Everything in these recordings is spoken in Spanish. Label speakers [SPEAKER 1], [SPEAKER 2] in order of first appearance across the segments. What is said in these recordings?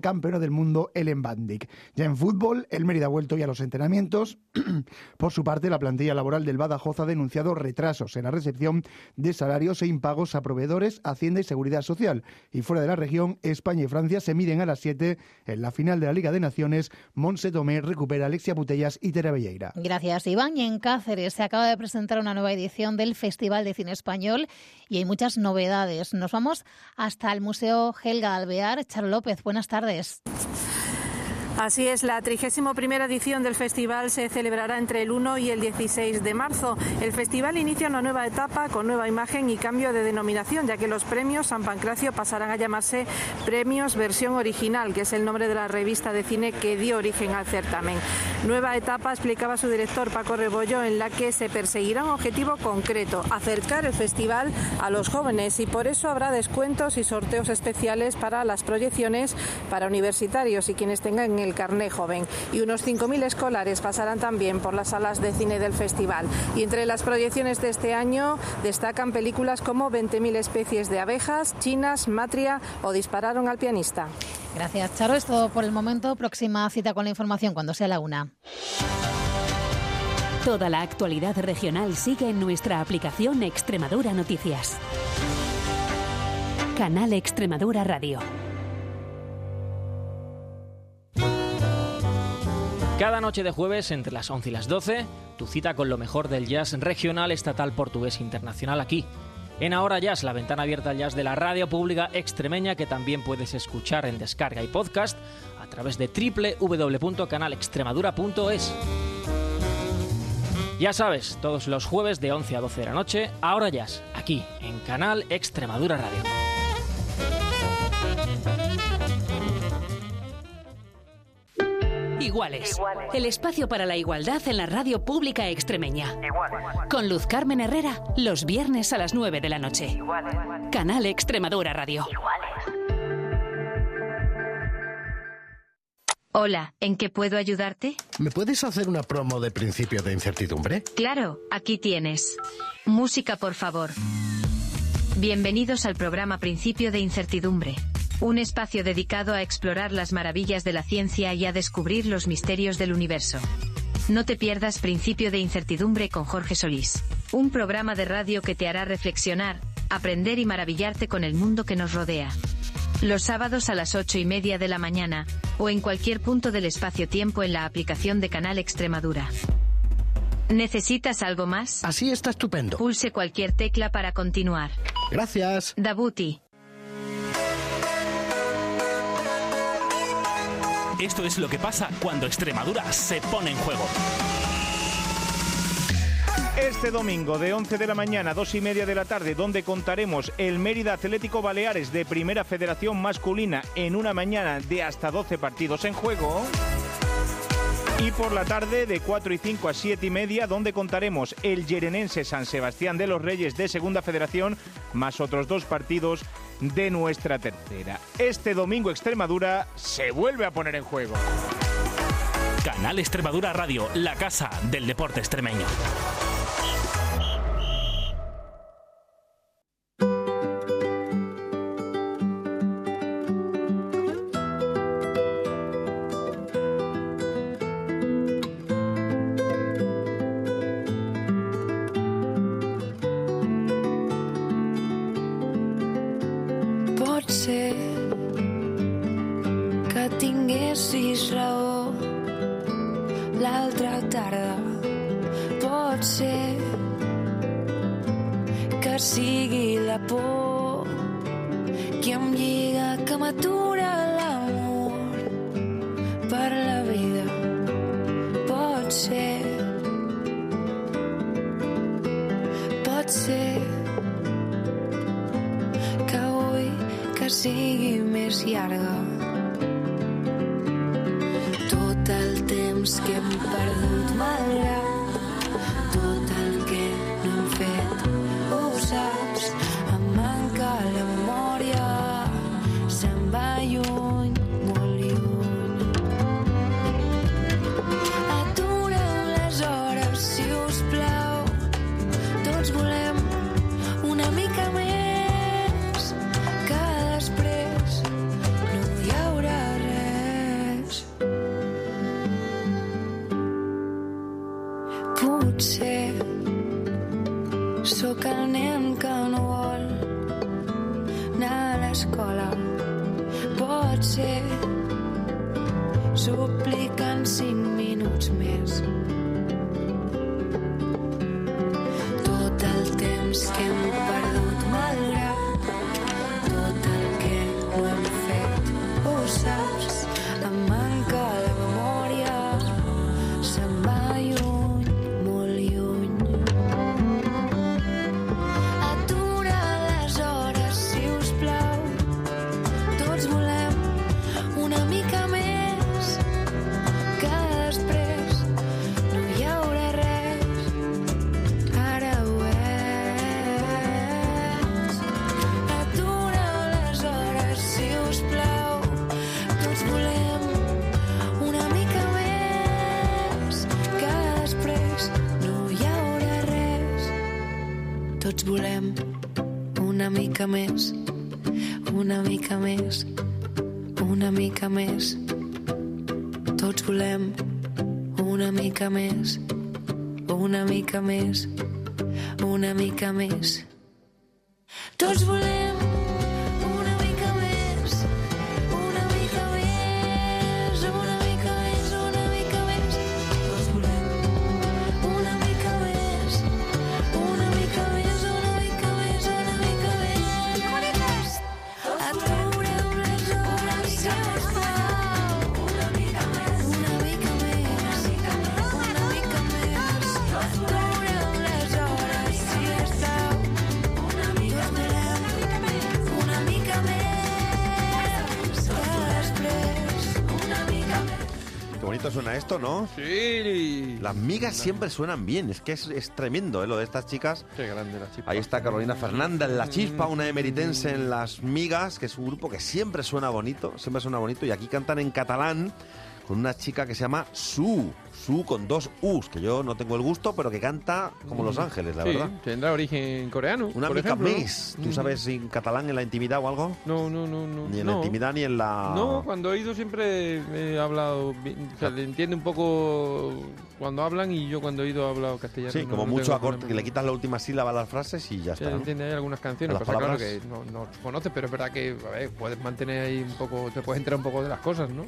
[SPEAKER 1] campeona del mundo Ellen Bandic. Ya en fútbol, el Mérida ha vuelto ya a los entrenamientos. Por su parte, la plantilla laboral del Badajoz ha denunciado retrasos en la recepción de salarios e impagos a proveedores, Hacienda y Seguridad Social. Y fuera de la región, España y Francia se miden a las 7 en la final de la Liga de Naciones. Monse Tomé recupera a Alexia Putellas y Tere Belleira.
[SPEAKER 2] Gracias, Iván. Y en Cáceres se acaba de presentar una nueva edición del Festival de Cine Español y hay muchas novedades. Nos vamos hasta el Museo Helga Alvear. Charo López, buenas tardes. tardes.
[SPEAKER 3] Así es, la 31 edición del festival se celebrará entre el 1 y el 16 de marzo. El festival inicia una nueva etapa con nueva imagen y cambio de denominación, ya que los premios San Pancracio pasarán a llamarse Premios Versión Original, que es el nombre de la revista de cine que dio origen al certamen. Nueva etapa, explicaba su director Paco Rebollo, en la que se perseguirá un objetivo concreto, acercar el festival a los jóvenes y por eso habrá descuentos y sorteos especiales para las proyecciones para universitarios y quienes tengan el carné joven. Y unos 5.000 escolares pasarán también por las salas de cine del festival. Y entre las proyecciones de este año destacan películas como 20.000 especies de abejas, chinas, matria o dispararon al pianista.
[SPEAKER 2] Gracias, Charo. Es todo por el momento. Próxima cita con la información cuando sea la una.
[SPEAKER 4] Toda la actualidad regional sigue en nuestra aplicación Extremadura Noticias. Canal Extremadura Radio.
[SPEAKER 5] Cada noche de jueves entre las 11 y las 12, tu cita con lo mejor del jazz regional, estatal, portugués e internacional aquí. En Ahora Jazz, la ventana abierta al jazz de la radio pública extremeña que también puedes escuchar en descarga y podcast a través de www.canalextremadura.es. Ya sabes, todos los jueves de 11 a 12 de la noche, Ahora Jazz, aquí en Canal Extremadura Radio.
[SPEAKER 4] Iguales. El espacio para la igualdad en la radio pública extremeña. Con Luz Carmen Herrera, los viernes a las 9 de la noche. Canal Extremadura Radio.
[SPEAKER 6] Hola, ¿en qué puedo ayudarte?
[SPEAKER 7] ¿Me puedes hacer una promo de principio de incertidumbre?
[SPEAKER 6] Claro, aquí tienes. Música, por favor. Bienvenidos al programa Principio de Incertidumbre. Un espacio dedicado a explorar las maravillas de la ciencia y a descubrir los misterios del universo. No te pierdas Principio de Incertidumbre con Jorge Solís. Un programa de radio que te hará reflexionar, aprender y maravillarte con el mundo que nos rodea. Los sábados a las ocho y media de la mañana, o en cualquier punto del espacio-tiempo en la aplicación de Canal Extremadura. ¿Necesitas algo más?
[SPEAKER 7] Así está estupendo.
[SPEAKER 6] Pulse cualquier tecla para continuar.
[SPEAKER 7] Gracias.
[SPEAKER 6] Dabuti.
[SPEAKER 8] Esto es lo que pasa cuando Extremadura se pone en juego.
[SPEAKER 9] Este domingo de 11 de la mañana a 2 y media de la tarde, donde contaremos el Mérida Atlético Baleares de Primera Federación Masculina en una mañana de hasta 12 partidos en juego. Y por la tarde de 4 y 5 a 7 y media, donde contaremos el Yerenense San Sebastián de los Reyes de Segunda Federación, más otros dos partidos de nuestra tercera. Este domingo Extremadura se vuelve a poner en juego.
[SPEAKER 8] Canal Extremadura Radio, la casa del deporte extremeño.
[SPEAKER 10] potser sóc el nen que no vol anar a l'escola. Pot
[SPEAKER 8] ser suplicant cinc minuts més. Pot ser, mica més, una mica més, una mica més.
[SPEAKER 11] Bonito suena esto, ¿no?
[SPEAKER 12] Sí.
[SPEAKER 11] Las migas siempre suenan bien. Es que es, es tremendo, ¿eh? Lo de estas chicas.
[SPEAKER 12] Qué grande la chispa.
[SPEAKER 11] Ahí está Carolina Fernández, La Chispa, una emeritense en Las Migas, que es un grupo que siempre suena bonito, siempre suena bonito. Y aquí cantan en catalán con una chica que se llama Su, Su con dos U's, que yo no tengo el gusto, pero que canta como Los Ángeles, la
[SPEAKER 12] Sí,
[SPEAKER 11] verdad.
[SPEAKER 12] tendrá origen coreano.
[SPEAKER 11] Una
[SPEAKER 12] por ¿no?
[SPEAKER 11] més. ¿Tú
[SPEAKER 12] Mm.
[SPEAKER 11] sabes en catalán en la intimidad o algo?
[SPEAKER 12] No, no, no, no.
[SPEAKER 11] Ni en la intimidad ni en la...
[SPEAKER 12] No, cuando he ido siempre he hablado, o sea, le entiende un poco cuando hablan y yo cuando he ido he hablado castellano.
[SPEAKER 11] Sí,
[SPEAKER 12] no-
[SPEAKER 11] como mucho
[SPEAKER 12] problema.
[SPEAKER 11] que le quitas la última sílaba a las frases y ya está.
[SPEAKER 12] entiende hay algunas canciones,
[SPEAKER 11] Las
[SPEAKER 12] claro
[SPEAKER 11] palabras.
[SPEAKER 12] que no, no conoces, pero es verdad que a ver, puedes mantener ahí un poco, te puedes enterar un poco de las cosas, ¿no?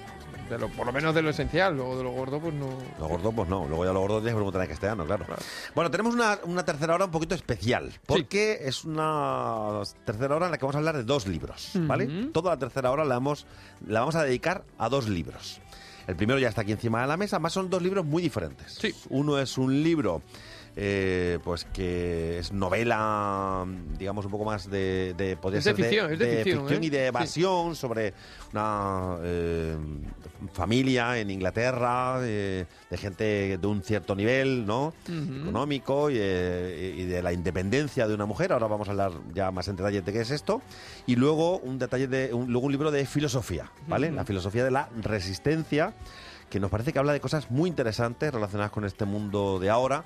[SPEAKER 12] De lo, por lo menos de lo esencial, luego de lo gordo pues no...
[SPEAKER 11] Lo gordo, pues no. Luego ya lo gordo tienes que preguntar en castellano, claro. Bueno, tenemos una, una tercera hora un poquito especial, porque es una tercera hora en la que vamos a hablar de dos libros, ¿vale? Toda la tercera hora la vamos, la vamos a dedicar a dos libros. El primero ya está aquí encima de la mesa, más son dos libros muy diferentes. Uno es un libro eh, pues que es novela, digamos, un poco más de... de podría
[SPEAKER 12] Es de
[SPEAKER 11] ser
[SPEAKER 12] ficción, es de ficción, ¿eh?
[SPEAKER 11] y de
[SPEAKER 12] Sí.
[SPEAKER 11] evasión sobre una eh, familia en Inglaterra, de gente de un cierto nivel, ¿no? Económico y, y de la independencia de una mujer. Ahora vamos a hablar ya más en detalle de qué es esto. Y luego un detalle de un, luego un libro de filosofía, ¿vale? La filosofía de la resistencia que nos parece que habla de cosas muy interesantes relacionadas con este mundo de ahora.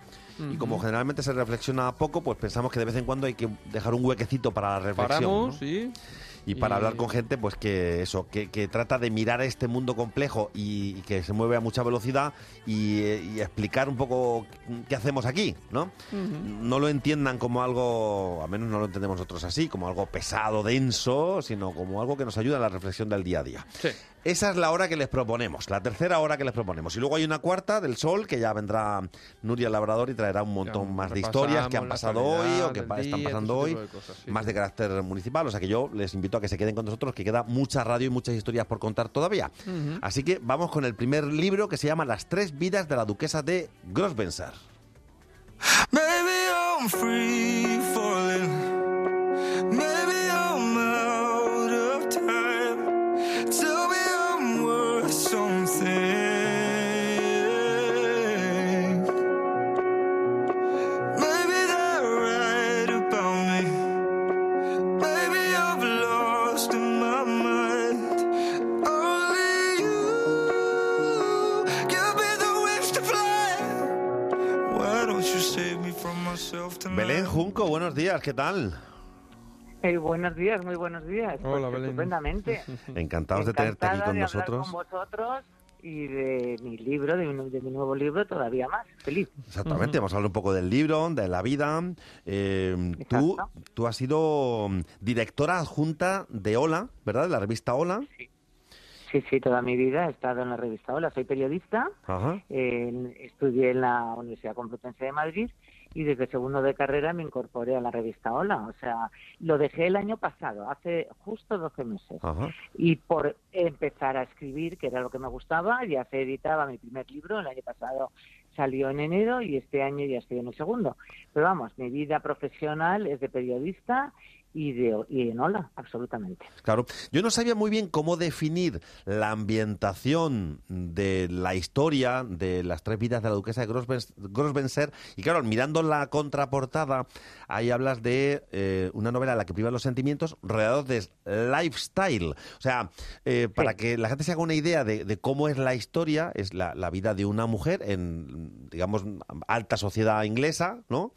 [SPEAKER 11] Y como generalmente se reflexiona poco, pues pensamos que de vez en cuando hay que dejar un huequecito para la reflexión.
[SPEAKER 12] Paramos,
[SPEAKER 11] ¿no?
[SPEAKER 12] sí.
[SPEAKER 11] Y para
[SPEAKER 12] Y-
[SPEAKER 11] hablar con gente, pues que eso, que, que trata de mirar este mundo complejo y, y que se mueve a mucha velocidad y, eh, y explicar un poco qué hacemos aquí, ¿no? No lo entiendan como algo, a menos no lo entendemos nosotros así, como algo pesado, denso, sino como algo que nos ayuda en la reflexión del día a día.
[SPEAKER 12] Sí.
[SPEAKER 11] Esa es la hora que les proponemos, la tercera hora que les proponemos. Y luego hay una cuarta del Sol, que ya vendrá Nuria Labrador y traerá un montón más de historias que han pasado hoy o que están
[SPEAKER 12] día,
[SPEAKER 11] pasando hoy,
[SPEAKER 12] ese tipo de cosas, sí.
[SPEAKER 11] más de carácter municipal. O sea que yo les invito a que se queden con nosotros, que queda mucha radio y muchas historias por contar todavía. Así que vamos con el primer libro que se llama Las tres vidas de la duquesa de Grosvenor.
[SPEAKER 13] Maybe I'm free falling.
[SPEAKER 11] Belén Junco, buenos días, ¿qué tal?
[SPEAKER 14] Eh, buenos días, muy buenos días. Pues
[SPEAKER 11] Hola, Belén.
[SPEAKER 14] Estupendamente.
[SPEAKER 11] Encantados de tenerte aquí con
[SPEAKER 14] de
[SPEAKER 11] nosotros.
[SPEAKER 14] con vosotros y de mi libro, de, mi- de mi nuevo libro, todavía más. Feliz.
[SPEAKER 11] Exactamente, vamos a hablar un poco del libro, de la vida. Eh, tú, tú has sido mm, directora adjunta de Hola, ¿verdad? De la revista Hola.
[SPEAKER 14] Sí, sí, toda mi vida he estado en la revista Hola. Soy periodista,
[SPEAKER 11] Ajá.
[SPEAKER 14] eh, estudié en la Universidad Complutense de Madrid y desde segundo de carrera me incorporé a la revista Hola. O sea, lo dejé el año pasado, hace justo 12 meses.
[SPEAKER 11] Ajá.
[SPEAKER 14] Y por empezar a escribir, que era lo que me gustaba, ya se editaba mi primer libro, el año pasado salió en enero y este año ya estoy en el segundo. Pero vamos, mi vida profesional es de periodista y, de, y en Hola, absolutamente.
[SPEAKER 11] Claro, yo no sabía muy bien cómo definir la ambientación de la historia de las tres vidas de la duquesa de Grosven- Grosvenor. Y claro, mirando la contraportada, ahí hablas de eh, una novela en la que privan los sentimientos rodeados de lifestyle. O sea, eh, para que la gente se haga una idea de, de cómo es la historia, es la, la vida de una mujer en, digamos, alta sociedad inglesa, ¿no?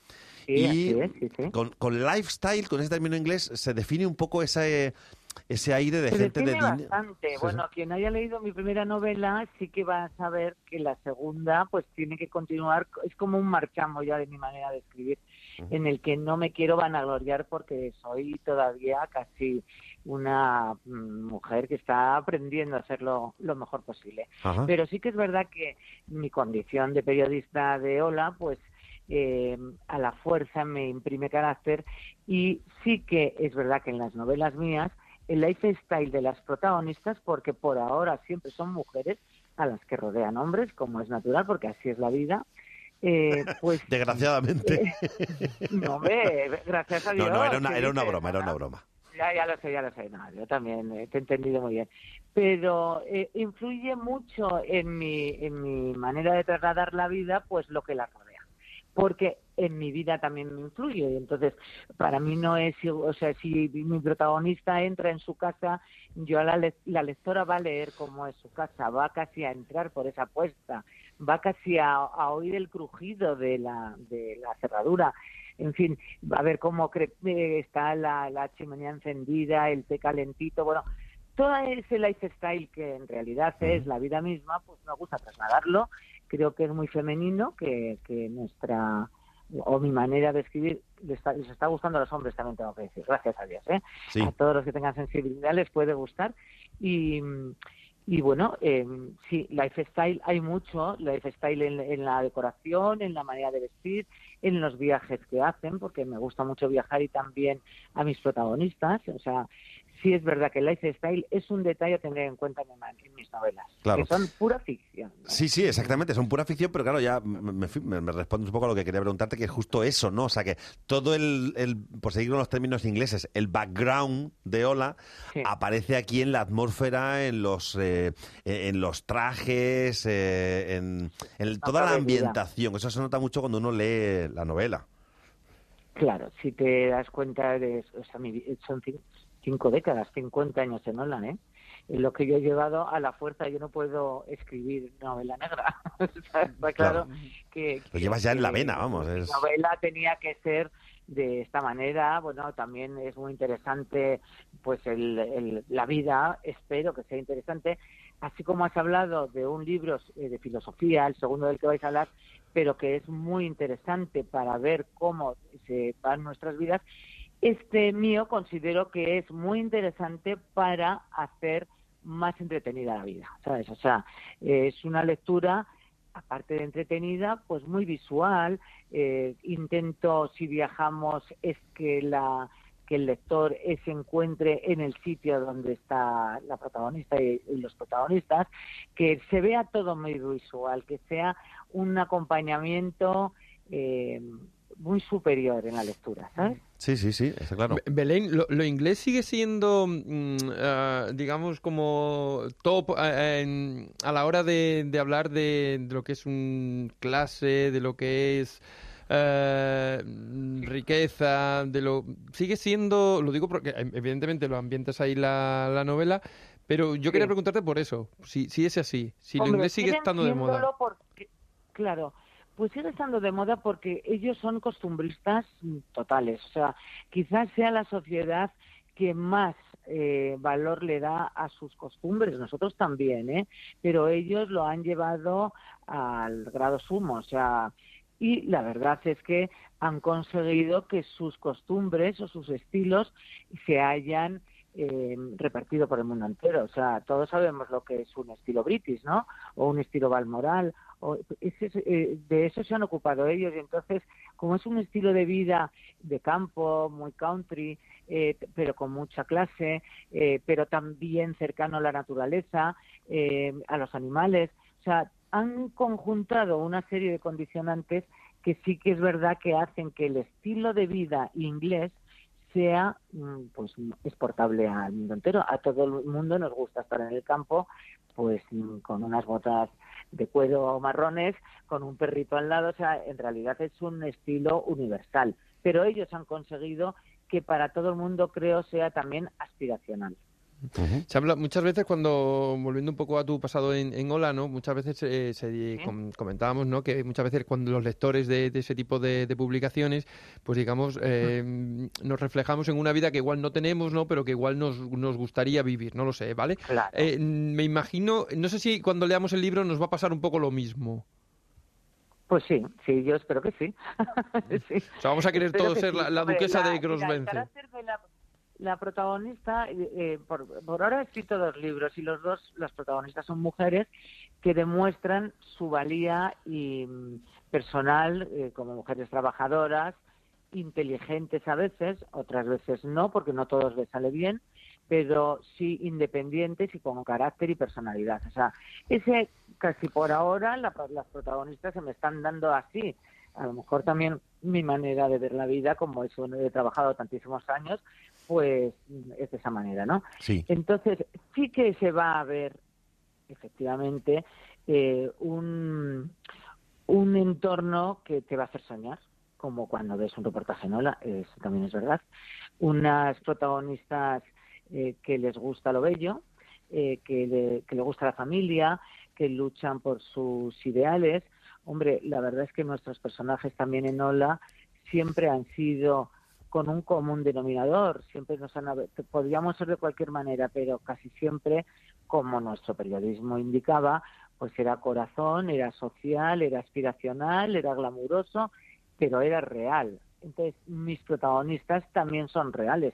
[SPEAKER 14] Sí,
[SPEAKER 11] y
[SPEAKER 14] es, sí, sí.
[SPEAKER 11] Con, con lifestyle, con ese término inglés, se define un poco ese, ese aire de
[SPEAKER 14] Se
[SPEAKER 11] gente de
[SPEAKER 14] bastante. bueno, quien haya leído mi primera novela sí que va a saber que la segunda pues tiene que continuar, es como un marchamo ya de mi manera de escribir, en el que no me quiero vanagloriar porque soy todavía casi una mm, mujer que está aprendiendo a hacerlo lo mejor posible.
[SPEAKER 15] Ajá.
[SPEAKER 14] Pero sí que es verdad que mi condición de periodista de Hola, pues eh, a la fuerza me imprime carácter y sí que es verdad que en las novelas mías el lifestyle de las protagonistas, porque por ahora siempre son mujeres a las que rodean hombres, como es natural, porque así es la vida, eh, pues
[SPEAKER 11] Desgraciadamente.
[SPEAKER 14] no, hombre, gracias a Dios.
[SPEAKER 11] No, no, era una, era una broma, era una broma.
[SPEAKER 14] ya, ya lo sé, ya lo sé. No, yo también eh, te he entendido muy bien. Pero eh, influye mucho en mi, en mi manera de trasladar la vida, pues lo que la rodea. Porque en mi vida también me influye. Y entonces, para mí no es, o sea, si mi protagonista entra en su casa, yo a la, le- la lectora va a leer cómo es su casa, va casi a entrar por esa puerta, va casi a, a oír el crujido de la, de la cerradura. En fin, va a ver cómo eh, está la, la chimenea encendida, el té calentito, bueno, todo ese lifestyle que en realidad es la vida misma, pues me gusta trasladarlo. Creo que es muy femenino, que, que nuestra o mi manera de escribir les está, les está gustando a los hombres también tengo que decir, gracias a Dios, ¿eh?
[SPEAKER 11] Sí.
[SPEAKER 14] A todos los que tengan sensibilidad les puede gustar y y bueno, eh, sí, lifestyle hay mucho, lifestyle en, en la decoración, en la manera de vestir, en los viajes que hacen, porque me gusta mucho viajar y también a mis protagonistas. O sea, sí es verdad que el lifestyle es un detalle a tener en cuenta en, mi- en mis novelas,
[SPEAKER 11] Claro.
[SPEAKER 14] que son pura ficción.
[SPEAKER 11] Sí, sí, exactamente, son pura ficción, pero claro, ya me, me, me- respondes un poco a lo que quería preguntarte, que es justo eso, ¿no? O sea, que todo el, el por seguir con los términos ingleses, el background de Ola aparece aquí en la atmósfera, en los, eh, en los trajes, eh, en, en toda la ambientación. Eso se nota mucho cuando uno lee la novela.
[SPEAKER 14] Claro, si te das cuenta, de, o sea, mi- son cinco décadas, 50 años en Holland, ¿eh? En lo que yo he llevado a la fuerza, yo no puedo escribir novela negra. Está claro,
[SPEAKER 11] Claro.
[SPEAKER 14] que,
[SPEAKER 11] Lo llevas ya en la vena, vamos. es-
[SPEAKER 14] novela tenía que ser de esta manera. Bueno, también es muy interesante, pues, el, el- la vida, espero que sea interesante. Así como has hablado de un libro eh, de filosofía, el segundo del que vais a hablar, pero que es muy interesante para ver cómo se van nuestras vidas. Este mío considero que es muy interesante para hacer más entretenida la vida, ¿sabes? O sea, es una lectura aparte de entretenida, pues muy visual. Eh, intento, si viajamos, es que la que el lector se encuentre en el sitio donde está la protagonista y, y los protagonistas, que se vea todo muy visual, que sea un acompañamiento eh, muy superior en la lectura, ¿sabes?
[SPEAKER 11] Sí, sí, sí, está claro.
[SPEAKER 12] Be- Belén, lo, lo inglés sigue siendo, mm, ah, digamos, como top ah, en- a la hora de, de hablar de, de lo que es un clase, de lo que es eh, riqueza, de lo sigue siendo, lo digo porque eh, evidentemente lo ambientas ahí la, la novela, pero yo quería preguntarte por eso, si, si es así, si lo
[SPEAKER 14] Hombre,
[SPEAKER 12] inglés sigue estando de moda.
[SPEAKER 14] porque- claro, pues sigue estando de moda porque ellos son costumbristas totales. O sea, quizás sea la sociedad que más eh, valor le da a sus costumbres, nosotros también, ¿eh? pero ellos lo han llevado al grado sumo. O sea, y la verdad es que han conseguido que sus costumbres o sus estilos se hayan eh, repartido por el mundo entero. O sea, todos sabemos lo que es un estilo british, ¿no? O un estilo balmoral. O, eh, de eso se han ocupado ellos. Y entonces, como es un estilo de vida de campo, muy country, eh, pero con mucha clase, eh, pero también cercano a la naturaleza, eh, a los animales. O sea, han conjuntado una serie de condicionantes que sí que es verdad que hacen que el estilo de vida inglés sea mm, pues exportable al mundo entero. A todo el mundo nos gusta estar en el campo, pues mm, con unas botas de cuero marrones, con un perrito al lado, o sea, en realidad es un estilo universal. Pero ellos han conseguido que para todo el mundo creo sea también aspiracional.
[SPEAKER 12] Se habla muchas veces cuando, volviendo un poco a tu pasado en, en Ola, ¿no? Muchas veces eh, se com- comentábamos, ¿no? Que muchas veces cuando los lectores de, de ese tipo de, de publicaciones, pues digamos, eh, nos reflejamos en una vida que igual no tenemos, ¿no? Pero que igual nos, nos gustaría vivir, no lo sé, ¿vale? Eh, me imagino, no sé si cuando leamos el libro nos va a pasar un poco lo mismo.
[SPEAKER 14] Pues sí, sí, yo espero que sí. Sí.
[SPEAKER 12] O sea, vamos a querer
[SPEAKER 14] Espero
[SPEAKER 12] todos
[SPEAKER 14] que
[SPEAKER 12] ser
[SPEAKER 14] sí.
[SPEAKER 12] la, duquesa
[SPEAKER 14] la-
[SPEAKER 12] de
[SPEAKER 14] mira, la protagonista, eh, eh, por, por ahora he escrito dos libros y los dos, las protagonistas son mujeres que demuestran su valía y mm, personal eh, como mujeres trabajadoras, inteligentes a veces, otras veces no, porque no todos les sale bien, pero sí independientes y con carácter y personalidad. O sea, ese casi por ahora la- las protagonistas se me están dando así. A lo mejor también mi manera de ver la vida, como eso he trabajado tantísimos años, pues es de esa manera, ¿no?
[SPEAKER 11] Sí.
[SPEAKER 14] Entonces, sí que se va a ver efectivamente eh, un, un entorno que te va a hacer soñar, como cuando ves un reportaje en Ola, eso también es verdad. Unas protagonistas eh, que les gusta lo bello, eh, que, le, que le gusta la familia, que luchan por sus ideales. Hombre, la verdad es que nuestros personajes también en Ola siempre han sido con un común denominador, siempre nos han podríamos ser de cualquier manera, pero casi siempre, como nuestro periodismo indicaba, pues era corazón, era social, era aspiracional, era glamuroso, pero era real. Entonces, mis protagonistas también son reales.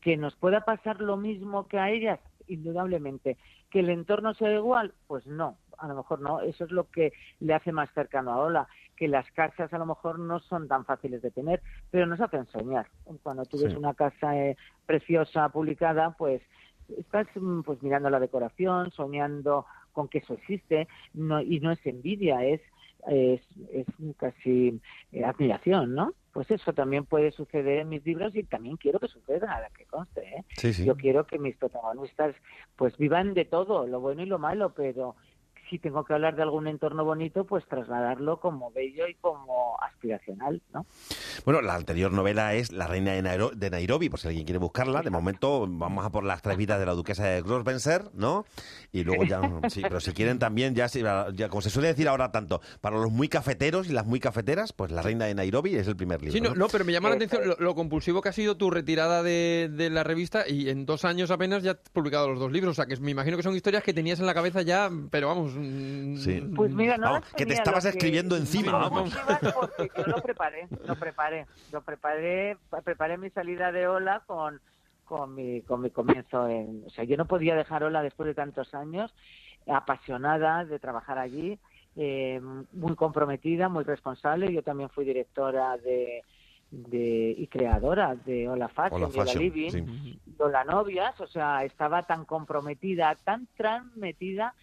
[SPEAKER 14] Que nos pueda pasar lo mismo que a ellas, indudablemente. Que el entorno sea igual, pues no, a lo mejor no. Eso es lo que le hace más cercano a Ola, que las casas a lo mejor no son tan fáciles de tener, pero nos hacen soñar. Cuando tú ves
[SPEAKER 15] Sí.
[SPEAKER 14] una casa eh, preciosa publicada, pues estás mm, pues mirando la decoración, soñando con que eso existe, no, y no es envidia, es es, es casi eh, admiración, ¿no? Pues eso también puede suceder en mis libros y también quiero que suceda, a la que conste, ¿eh?
[SPEAKER 11] Sí, sí.
[SPEAKER 14] Yo quiero que mis protagonistas pues vivan de todo, lo bueno y lo malo, pero si tengo que hablar de algún entorno bonito, pues trasladarlo como bello y como aspiracional, ¿no?
[SPEAKER 11] Bueno, la anterior novela es La reina de, Nairo- de Nairobi, por si alguien quiere buscarla. De momento vamos a por las tres vidas de la duquesa de Grosvenor, ¿no? Y luego ya, sí, pero si quieren también, ya, ya como se suele decir ahora tanto, para los muy cafeteros y las muy cafeteras, pues La reina de Nairobi es el primer libro.
[SPEAKER 12] Sí, no,
[SPEAKER 11] ¿no?
[SPEAKER 12] no, pero me llama la atención lo, lo compulsivo que ha sido tu retirada de, de la revista y en dos años apenas ya has publicado los dos libros. O sea, que me imagino que son historias que tenías en la cabeza ya, pero vamos... mm,
[SPEAKER 11] Sí.
[SPEAKER 14] Pues mira, no
[SPEAKER 11] Vamos, que te estabas
[SPEAKER 14] que-
[SPEAKER 11] escribiendo encima, vamos.
[SPEAKER 14] porque yo lo preparé, lo preparé, lo preparé, preparé mi salida de Ola con, con mi, con mi comienzo en, o sea, yo no podía dejar Ola después de tantos años, apasionada de trabajar allí, eh, muy comprometida, muy responsable. Yo también fui directora de, de y creadora de Hola Fashion,
[SPEAKER 11] Hola
[SPEAKER 14] y Hola
[SPEAKER 11] Fashion,
[SPEAKER 14] Living,
[SPEAKER 11] sí.
[SPEAKER 14] Hola Novias, o sea, estaba tan comprometida, tan transmitida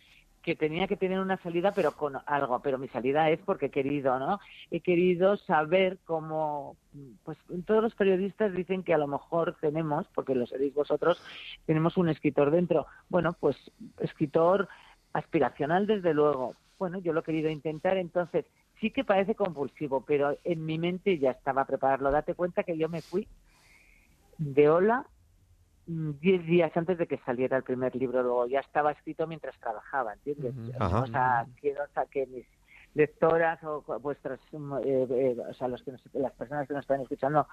[SPEAKER 14] que tenía que tener una salida, pero con algo. Pero mi salida es porque he querido, ¿no? He querido saber cómo, pues todos los periodistas dicen que a lo mejor tenemos, porque lo seréis vosotros, tenemos un escritor dentro. Bueno, pues escritor aspiracional desde luego. Bueno, yo lo he querido intentar, entonces sí que parece compulsivo, pero en mi mente ya estaba prepararlo. Date cuenta que yo me fui de Ola diez días antes de que saliera el primer libro, luego ya estaba escrito mientras trabajaba, ¿entiendes?
[SPEAKER 11] Ajá.
[SPEAKER 14] O sea, quiero o sea, que mis lectoras o vuestras, mm, eh, eh, o sea, los que nos- las personas que nos están escuchando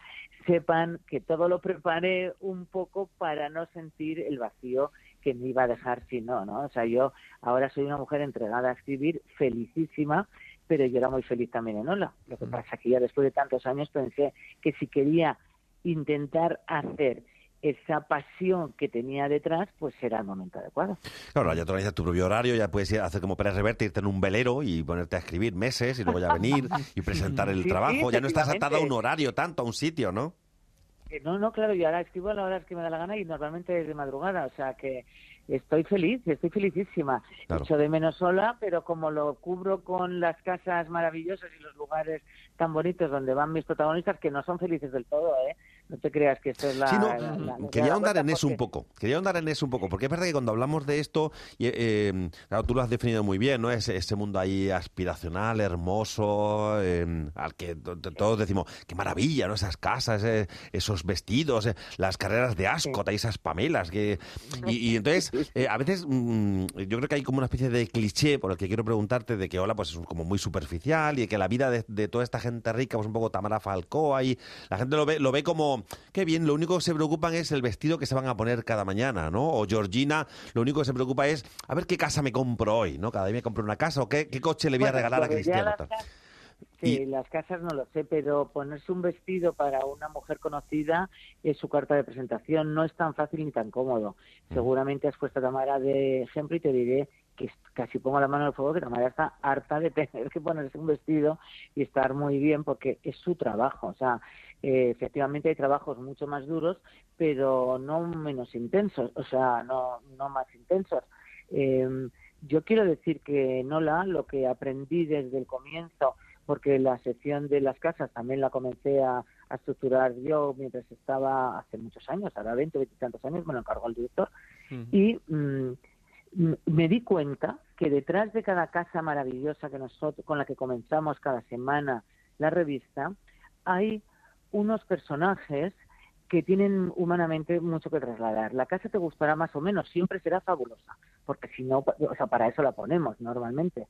[SPEAKER 14] sepan que todo lo preparé un poco para no sentir el vacío que me iba a dejar si no, ¿no? O sea, yo ahora soy una mujer entregada a escribir, felicísima, pero yo era muy feliz también en Ola. Lo que pasa que ya después de tantos años pensé que si quería intentar hacer esa pasión que tenía detrás, pues era el momento adecuado.
[SPEAKER 11] Claro, ya te organizas tu propio horario, ya puedes ir hacer como Pérez Reverte, irte en un velero y ponerte a escribir meses y luego ya venir y presentar el
[SPEAKER 14] Sí, sí,
[SPEAKER 11] trabajo. ya no estás atada a un horario tanto, a un sitio, ¿no?
[SPEAKER 14] Eh, No, no, claro, yo ahora escribo a las horas que me da la gana y normalmente es de madrugada, o sea que estoy feliz, estoy felicísima.
[SPEAKER 11] Claro.
[SPEAKER 14] Echo de menos sola, pero como lo cubro con las casas maravillosas y los lugares tan bonitos donde van mis protagonistas, que no son felices del todo, ¿eh? No te creas que esto es la...
[SPEAKER 11] Sí, no,
[SPEAKER 14] la- la- la-
[SPEAKER 11] quería ahondar en eso un poco. Quería ahondar en eso un poco, porque es verdad que cuando hablamos de esto, y, eh, claro, tú lo has definido muy bien, ¿no? Ese, ese mundo ahí aspiracional, hermoso, eh, al que to- to- todos decimos, qué maravilla, ¿no? Esas casas, eh, esos vestidos, eh, las carreras de Ascot, ahí esas pamelas, que... Y, y entonces, eh, a veces, mm, yo creo que hay como una especie de cliché por el que quiero preguntarte de que, hola, pues es como muy superficial y que la vida de, de toda esta gente rica, pues un poco Tamara Falcó ahí, la gente lo ve, lo ve como, qué bien, lo único que se preocupan es el vestido que se van a poner cada mañana, ¿no? O Georgina, lo único que se preocupa es, a ver qué casa me compro hoy, ¿no? Cada día me compro una casa o qué, qué coche le voy a regalar a Cristiano.
[SPEAKER 14] Sí, las casas no lo sé, pero ponerse un vestido para una mujer conocida es su carta de presentación. No es tan fácil ni tan cómodo.
[SPEAKER 11] Mm.
[SPEAKER 14] Seguramente has puesto a Tamara de ejemplo y te diré que casi pongo la mano en el fuego que Tamara está harta de tener que ponerse un vestido y estar muy bien porque es su trabajo. O sea, eh, efectivamente hay trabajos mucho más duros, pero no menos intensos, o sea, no, no más intensos. Eh, yo quiero decir que Nola, lo que aprendí desde el comienzo, porque la sección de las casas también la comencé a, a estructurar yo mientras estaba hace muchos años, ahora 20, 20 y tantos años, me lo encargó el director, y mm, me di cuenta que detrás de cada casa maravillosa que nosotros, con la que comenzamos cada semana la revista, hay unos personajes que tienen humanamente mucho que trasladar. La casa te gustará más o menos, siempre será fabulosa, porque si no, o sea, para eso la ponemos normalmente.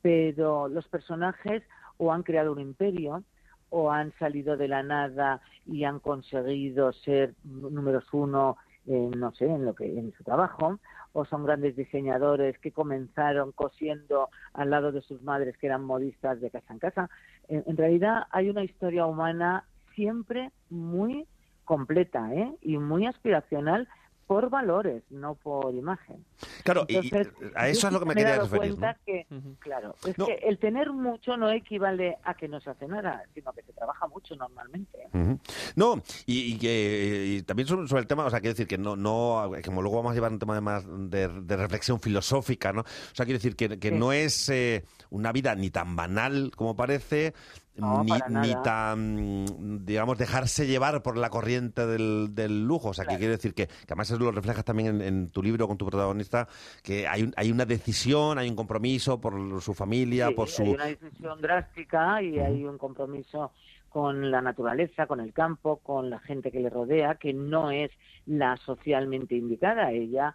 [SPEAKER 14] Pero los personajes o han creado un imperio o han salido de la nada y han conseguido ser números uno no sé, en lo que en su trabajo, o son grandes diseñadores que comenzaron cosiendo al lado de sus madres que eran modistas de casa en casa. En, realidad hay una historia humana siempre muy completa ¿eh? y muy aspiracional por valores, no por imagen.
[SPEAKER 11] Claro, y- y
[SPEAKER 14] Entonces,
[SPEAKER 11] a eso es lo que me
[SPEAKER 14] he
[SPEAKER 11] quería
[SPEAKER 14] dado
[SPEAKER 11] referir,
[SPEAKER 14] cuenta
[SPEAKER 11] ¿no?
[SPEAKER 14] que, claro, es
[SPEAKER 11] No.
[SPEAKER 14] que el tener mucho no equivale a que no se hace nada, sino que se trabaja mucho normalmente. ¿eh?
[SPEAKER 11] Ujú. No, y, y que y también sobre, sobre el tema, o sea, quiero decir que no, no, como luego vamos a llevar un tema de más de, de reflexión filosófica, ¿no? O sea, quiero decir que, que
[SPEAKER 14] Sí.
[SPEAKER 11] no es eh, una vida ni tan banal como parece,
[SPEAKER 14] No,
[SPEAKER 11] ni, ni tan, digamos, dejarse llevar por la corriente del, del lujo. O sea, que quiero decir que, que además eso lo reflejas también en, en tu libro con tu protagonista, que hay, un- hay una decisión, hay un compromiso por su familia,
[SPEAKER 14] Sí,
[SPEAKER 11] por su...
[SPEAKER 14] Hay una decisión drástica y hay un compromiso con la naturaleza, con el campo, con la gente que le rodea, que no es la socialmente indicada. Ella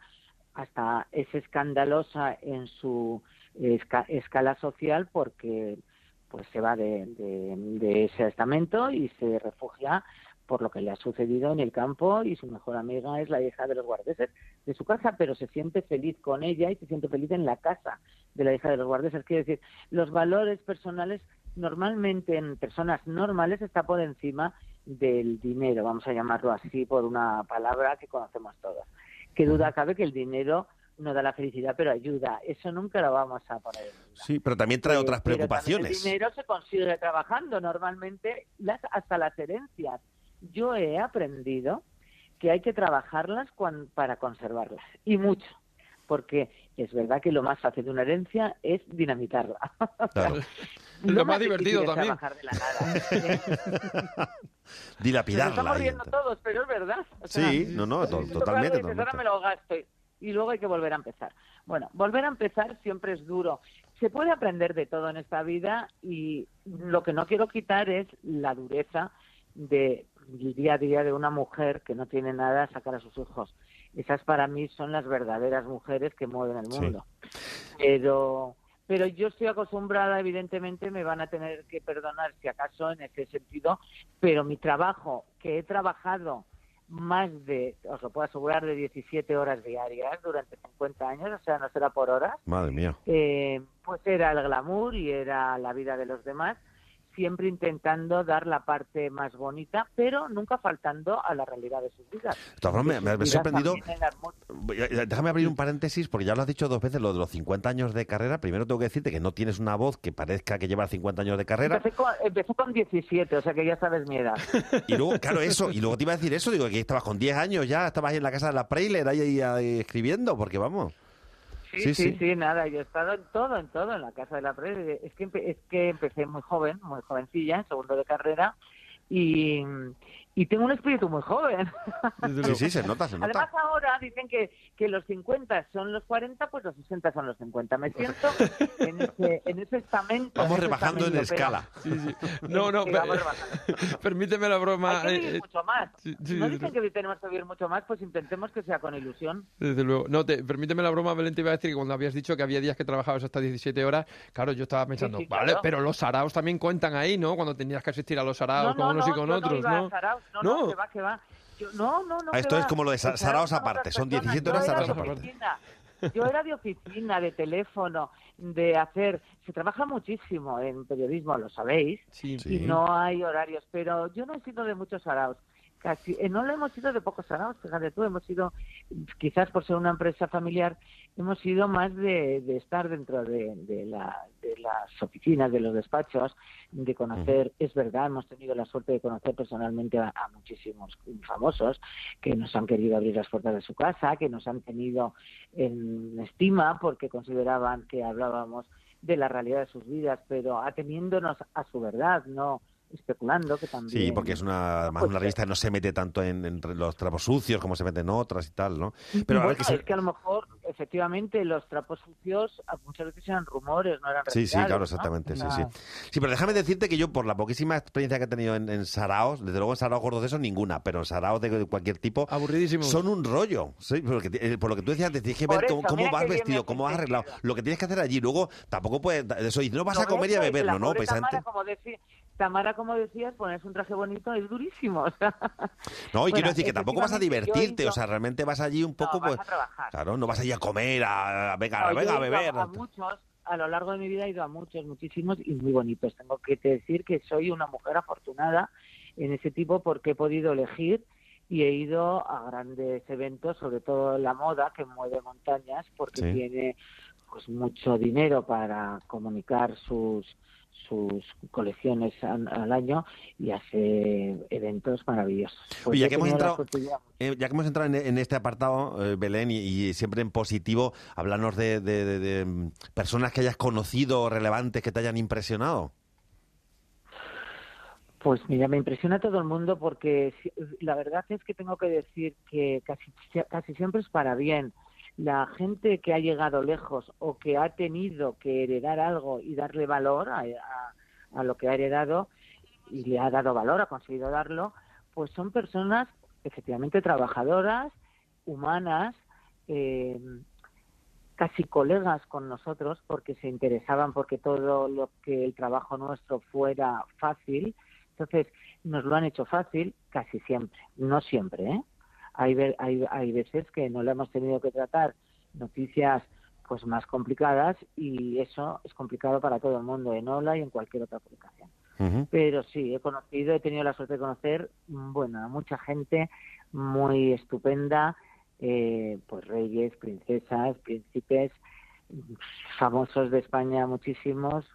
[SPEAKER 14] hasta es escandalosa en su esca- escala social porque pues se va de, de- de ese estamento y se refugia por lo que le ha sucedido en el campo y su mejor amiga es la hija de los guardeses de su casa, pero se siente feliz con ella y se siente feliz en la casa de la hija de los guardeses. Quiero decir, los valores personales normalmente en personas normales está por encima del dinero, vamos a llamarlo así por una palabra que conocemos todos. Qué duda cabe que el dinero no da la felicidad, pero ayuda. Eso nunca lo vamos a poner en duda.
[SPEAKER 11] Sí, pero también trae
[SPEAKER 14] Eh,
[SPEAKER 11] otras
[SPEAKER 14] pero
[SPEAKER 11] preocupaciones.
[SPEAKER 14] El dinero se consigue trabajando normalmente, las, hasta las herencias. Yo he aprendido que hay que trabajarlas cuan- para conservarlas, y mucho, porque es verdad que lo más fácil de una herencia es dinamitarla.
[SPEAKER 11] Claro.
[SPEAKER 12] Lo más divertido también.
[SPEAKER 14] trabajar de la nada. Nos
[SPEAKER 11] Dilapidarla.
[SPEAKER 14] estamos
[SPEAKER 11] ahí.
[SPEAKER 14] riendo todos, pero es verdad. O sea,
[SPEAKER 11] Sí, no, no, totalmente,
[SPEAKER 14] ahora me lo gasto y- y luego hay que volver a empezar. Bueno, volver a empezar siempre es duro. Se puede aprender de todo en esta vida y lo que no quiero quitar es la dureza de el día a día de una mujer que no tiene nada a sacar a sus hijos. Esas para mí son las verdaderas mujeres que mueven el
[SPEAKER 11] Sí.
[SPEAKER 14] mundo. Pero pero yo estoy acostumbrada, evidentemente me van a tener que perdonar si acaso en ese sentido, pero mi trabajo, que he trabajado más de, os lo puedo asegurar, de 17 horas diarias durante 50 años, o sea, no será por horas,
[SPEAKER 11] Madre mía.
[SPEAKER 14] eh, pues era el glamour y era la vida de los demás, siempre intentando dar la parte más bonita, pero nunca faltando a la realidad de sus vidas.
[SPEAKER 11] Formas, me, me- me sorprendido.
[SPEAKER 14] muy-
[SPEAKER 11] Eh, Déjame abrir un paréntesis porque ya lo has dicho dos veces, lo de los 50 años de carrera. Primero tengo que decirte que no tienes una voz que parezca que lleva 50 años de carrera.
[SPEAKER 14] Empecé con, empecé con 17, o sea que ya sabes mi edad.
[SPEAKER 11] Y luego, claro, eso. Y luego te iba a decir eso. Digo, que estabas con 10 años ya, estabas ahí en la casa de la Prailer ahí, ahí, ahí escribiendo, porque vamos.
[SPEAKER 14] Sí, sí, sí, nada, yo he estado en todo, en todo, en la casa de la Prairie. Es que, empe- es que empecé muy joven, muy jovencilla, en segundo de carrera, y, y tengo un espíritu muy joven.
[SPEAKER 11] Sí, sí, se nota, se nota.
[SPEAKER 14] Además ahora dicen que, que los 50 son los 40, pues los 60 son los 50. Me siento en ese, en ese estamento.
[SPEAKER 11] Vamos
[SPEAKER 14] en ese
[SPEAKER 11] rebajando en
[SPEAKER 14] estamento, pero-
[SPEAKER 11] escala.
[SPEAKER 12] No, no,
[SPEAKER 14] Sí,
[SPEAKER 12] pe-
[SPEAKER 14] vamos rebajando.
[SPEAKER 12] permíteme la broma.
[SPEAKER 14] Hay que
[SPEAKER 12] eh,
[SPEAKER 14] vivir
[SPEAKER 12] eh,
[SPEAKER 14] mucho más.
[SPEAKER 12] sí, sí,
[SPEAKER 14] no
[SPEAKER 12] sí,
[SPEAKER 14] dicen que tenemos que vivir mucho más, pues intentemos que sea con ilusión.
[SPEAKER 12] Desde luego. No, te, permíteme la broma, Belén, te iba a decir que cuando habías dicho que había días que trabajabas hasta 17 horas, claro, yo estaba pensando,
[SPEAKER 14] sí,
[SPEAKER 12] vale,
[SPEAKER 14] claro.
[SPEAKER 12] pero los saraos también cuentan ahí, ¿no? Cuando tenías que asistir a los saraos con unos y con otros,
[SPEAKER 14] iba
[SPEAKER 12] ¿no?
[SPEAKER 14] No,
[SPEAKER 12] No.
[SPEAKER 14] no, que va, que va. Yo- no, no, no.
[SPEAKER 11] Ah, esto es
[SPEAKER 14] va.
[SPEAKER 11] como lo de saraos
[SPEAKER 14] son
[SPEAKER 11] aparte, son
[SPEAKER 14] personas.
[SPEAKER 11] 17
[SPEAKER 14] Yo
[SPEAKER 11] horas
[SPEAKER 14] era
[SPEAKER 11] saraos
[SPEAKER 14] de
[SPEAKER 11] aparte.
[SPEAKER 14] Yo era de oficina, de teléfono, de hacer. Se trabaja muchísimo en periodismo, lo sabéis,
[SPEAKER 12] Sí.
[SPEAKER 14] y no hay horarios, pero yo no he sido de muchos saraos. Casi, eh, no lo hemos sido de pocos saraos, fíjate tú, hemos sido, quizás por ser una empresa familiar, hemos sido más de, de estar dentro de, de la- de las oficinas, de los despachos, de conocer, es verdad, hemos tenido la suerte de conocer personalmente a, a muchísimos famosos que nos han querido abrir las puertas de su casa, que nos han tenido en estima porque consideraban que hablábamos de la realidad de sus vidas, pero ateniéndonos a su verdad, no especulando que también
[SPEAKER 11] Sí, porque es una, además una revista que no se mete tanto en, en los trapos sucios como se meten otras y tal, ¿no? Pero a ver
[SPEAKER 14] Bueno,
[SPEAKER 11] que se-
[SPEAKER 14] es que a lo mejor, efectivamente, los trapos sucios a- muchas veces eran rumores, no eran
[SPEAKER 11] Sí, sí, claro, exactamente, sí, sí. Sí, pero déjame decirte que yo, por la poquísima experiencia que he tenido en, en saraos, desde luego en saraos gordos de esos ninguna, pero en saraos de cualquier tipo,
[SPEAKER 12] Aburridísimos.
[SPEAKER 11] son un rollo. Sí, porque, eh, por lo que tú decías, te tienes que
[SPEAKER 14] Por
[SPEAKER 11] ver
[SPEAKER 14] eso,
[SPEAKER 11] cómo, vas vestido,
[SPEAKER 14] has
[SPEAKER 11] cómo vas arreglado, lo que tienes que hacer allí. Luego, tampoco puedes, eso, y no vas a
[SPEAKER 14] Lo
[SPEAKER 11] comer y a beber, no, no.
[SPEAKER 14] Tamara, como decías, ponerse un traje bonito es durísimo. o sea.
[SPEAKER 11] No, y quiero
[SPEAKER 14] Bueno,
[SPEAKER 11] decir que tampoco vas a divertirte, o sea, realmente vas allí un poco,
[SPEAKER 14] vas
[SPEAKER 11] pues,
[SPEAKER 14] a trabajar.
[SPEAKER 11] claro, no vas allí a comer, a, a- venga,
[SPEAKER 14] No,
[SPEAKER 11] venga, a beber.
[SPEAKER 14] A, muchos, a lo largo de mi vida he ido a muchos, muchísimos y muy bonitos. Tengo que decir que soy una mujer afortunada en ese tipo porque he podido elegir y he ido a grandes eventos, sobre todo la moda que mueve montañas porque
[SPEAKER 11] Sí.
[SPEAKER 14] tiene pues mucho dinero para comunicar sus sus colecciones al, al año y hace eventos maravillosos. Pues
[SPEAKER 11] Oye, ya que hemos entrado, eh, ya que hemos entrado en, en este apartado, eh, Belén, y, y siempre en positivo, hablarnos de, de- de- de, personas que hayas conocido relevantes que te hayan impresionado.
[SPEAKER 14] Pues mira, me impresiona todo el mundo porque la verdad es que tengo que decir que casi, casi siempre es para bien. La gente que ha llegado lejos o que ha tenido que heredar algo y darle valor a, lo que ha heredado y le ha dado valor, ha conseguido darlo, pues son personas efectivamente trabajadoras, humanas, eh, casi colegas con nosotros porque se interesaban porque todo lo que el trabajo nuestro fuera fácil. Entonces, nos lo han hecho fácil casi siempre, no siempre, ¿eh? Hay, hay, hay veces que no le hemos tenido que tratar noticias pues más complicadas y eso es complicado para todo el mundo en Ola y en cualquier otra publicación. Pero sí, he conocido, he tenido la suerte de conocer, mm, bueno, a mucha gente muy estupenda, eh, pues reyes, princesas, príncipes, famosos de España muchísimos.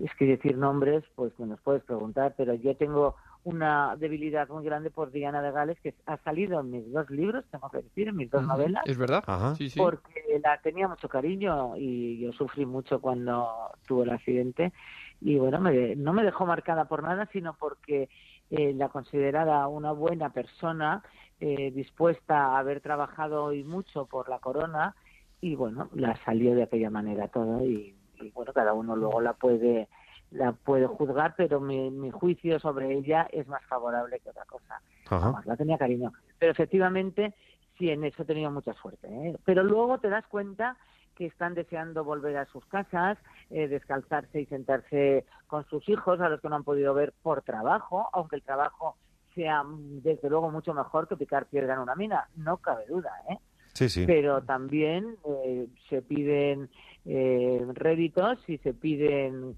[SPEAKER 14] Es que decir nombres, pues me nos puedes preguntar, pero yo tengo una debilidad muy grande por Diana de Gales, que ha salido en mis dos libros, tengo que decir, en mis dos novelas
[SPEAKER 12] ¿Es verdad? Sí, sí.
[SPEAKER 14] porque la tenía mucho cariño y yo sufrí mucho cuando tuvo el accidente y bueno me- no me dejó marcada por nada sino porque eh, la consideraba una buena persona eh, dispuesta a haber trabajado y mucho por la corona y bueno la salió de aquella manera todo y, y, bueno cada uno luego la puede la puede juzgar pero mi, mi juicio sobre ella es más favorable que otra cosa la tenía cariño. Pero efectivamente, sí, en eso he tenido mucha suerte. ¿eh? Pero luego te das cuenta que están deseando volver a sus casas, eh, descalzarse y sentarse con sus hijos, a los que no han podido ver por trabajo, aunque el trabajo sea, desde luego, mucho mejor que picar piedra en una mina, no cabe duda, ¿eh?
[SPEAKER 11] Sí, sí.
[SPEAKER 14] Pero también eh, se piden eh, réditos y se piden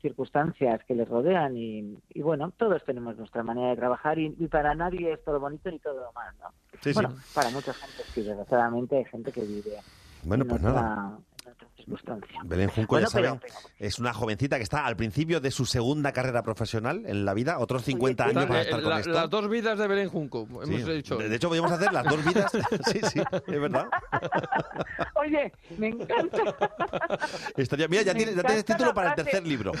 [SPEAKER 14] circunstancias que les rodean y, y bueno, todos tenemos nuestra manera de trabajar y, y para nadie es todo bonito ni todo mal, ¿no?
[SPEAKER 11] Sí, sí.
[SPEAKER 14] bueno, para mucha gente sí, desgraciadamente hay gente que vive
[SPEAKER 11] Bueno,
[SPEAKER 14] en
[SPEAKER 11] pues
[SPEAKER 14] otra-
[SPEAKER 11] nada.
[SPEAKER 14] Circunstancia.
[SPEAKER 11] Belén Junco,
[SPEAKER 14] Bueno,
[SPEAKER 11] ya saben,
[SPEAKER 14] pero-
[SPEAKER 11] es una jovencita que está al principio de su segunda carrera profesional en la vida. Otros 50
[SPEAKER 12] Está-
[SPEAKER 11] años va a
[SPEAKER 12] eh,
[SPEAKER 11] estar con
[SPEAKER 12] la-
[SPEAKER 11] esto.
[SPEAKER 12] Las dos vidas de Belén Junco,
[SPEAKER 11] Sí.
[SPEAKER 12] hemos dicho.
[SPEAKER 11] De de hecho, podríamos hacer las dos vidas. sí, sí, es verdad.
[SPEAKER 14] Oye, me encanta.
[SPEAKER 11] Estaría, mira, ya
[SPEAKER 14] Me
[SPEAKER 11] tienes, ya tienes título para el tercer libro.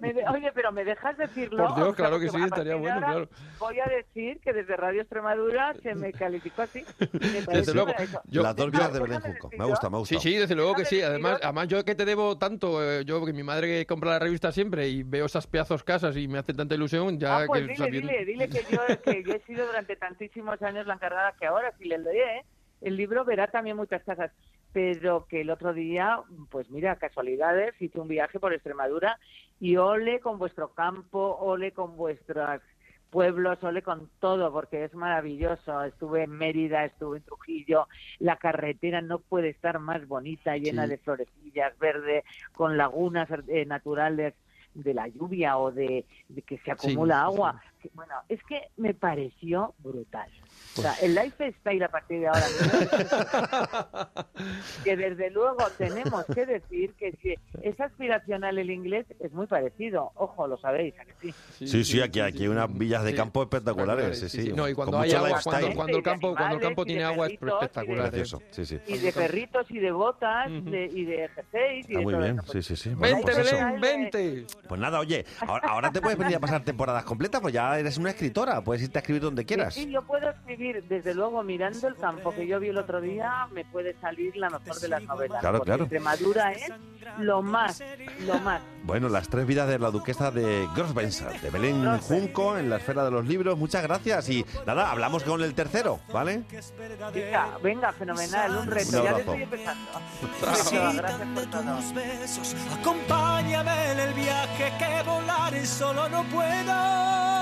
[SPEAKER 14] Me de- oye, pero me dejas decirlo.
[SPEAKER 12] Por Dios,
[SPEAKER 14] O sea,
[SPEAKER 12] claro que sí, estaría bueno, claro.
[SPEAKER 14] Voy a decir que desde Radio Extremadura se me calificó así. Me
[SPEAKER 12] Desde luego. Yo-
[SPEAKER 11] las dos vidas de Belén Junco. Me gusta, me gusta.
[SPEAKER 12] Sí, sí, desde luego que sí. Además, además yo que te debo tanto, eh, yo que mi madre que compra la revista siempre y veo esas pedazos casas y me hace tanta ilusión, ya
[SPEAKER 14] Ah, pues
[SPEAKER 12] que
[SPEAKER 14] dile,
[SPEAKER 12] sabiendo-
[SPEAKER 14] dile, dile que yo, que yo he sido durante tantísimos años la encargada que ahora, si le lee el libro, verá también muchas casas. Pero que el otro día, pues mira, casualidades, hice un viaje por Extremadura y ole con vuestro campo, ole con vuestros pueblos, ole con todo, porque es maravilloso. Estuve en Mérida, estuve en Trujillo, la carretera no puede estar más bonita, llena
[SPEAKER 12] Sí.
[SPEAKER 14] de florecillas, verde, con lagunas eh, naturales de la lluvia o de, de que se acumula
[SPEAKER 12] sí, sí.
[SPEAKER 14] Que, Bueno, es que me pareció brutal. O sea, el lifestyle a partir de ahora, que desde luego tenemos que decir que si es aspiracional el inglés, es muy parecido. Ojo, lo sabéis, ¿a que sí?
[SPEAKER 11] Sí, sí, aquí, aquí hay unas villas de
[SPEAKER 12] sí.
[SPEAKER 11] campo espectaculares. Sí,
[SPEAKER 12] Sí,
[SPEAKER 11] sí.
[SPEAKER 12] sí. No, y cuando
[SPEAKER 11] Con
[SPEAKER 12] hay
[SPEAKER 11] mucho
[SPEAKER 12] agua,
[SPEAKER 11] lifestyle.
[SPEAKER 12] cuando, cuando el campo, cuando el campo tiene agua es
[SPEAKER 14] perritos, y de-
[SPEAKER 12] espectacular. ¿eh?
[SPEAKER 11] Precioso, sí, sí.
[SPEAKER 14] Y de perritos y de botas de- y de jerseys y
[SPEAKER 11] Ah,
[SPEAKER 14] de
[SPEAKER 11] muy
[SPEAKER 14] todo
[SPEAKER 11] bien,
[SPEAKER 14] eso.
[SPEAKER 11] sí, sí, sí. Bueno,
[SPEAKER 12] Vente,
[SPEAKER 11] pues.
[SPEAKER 12] Belén, vente.
[SPEAKER 11] Pues nada, oye, ahora, ahora te puedes venir a pasar temporadas completas, pues ya eres una escritora, puedes irte a escribir donde quieras.
[SPEAKER 14] Sí, yo puedo escribir, desde luego, mirando el campo que yo vi el otro día, me puede salir la mejor de las novelas.
[SPEAKER 11] Claro, claro.
[SPEAKER 14] Extremadura es lo más, lo más.
[SPEAKER 11] Bueno, las tres vidas de la duquesa de Grosvenor, de Belén Junco, en la esfera de los libros. Muchas gracias y nada, hablamos con el tercero, ¿vale?
[SPEAKER 14] Venga, venga, fenomenal, un reto.
[SPEAKER 11] Un
[SPEAKER 14] ya
[SPEAKER 11] abrazo.
[SPEAKER 14] estoy empezando. Gracias por todo.
[SPEAKER 13] Acompáñame en el viaje que volar solo no puedo.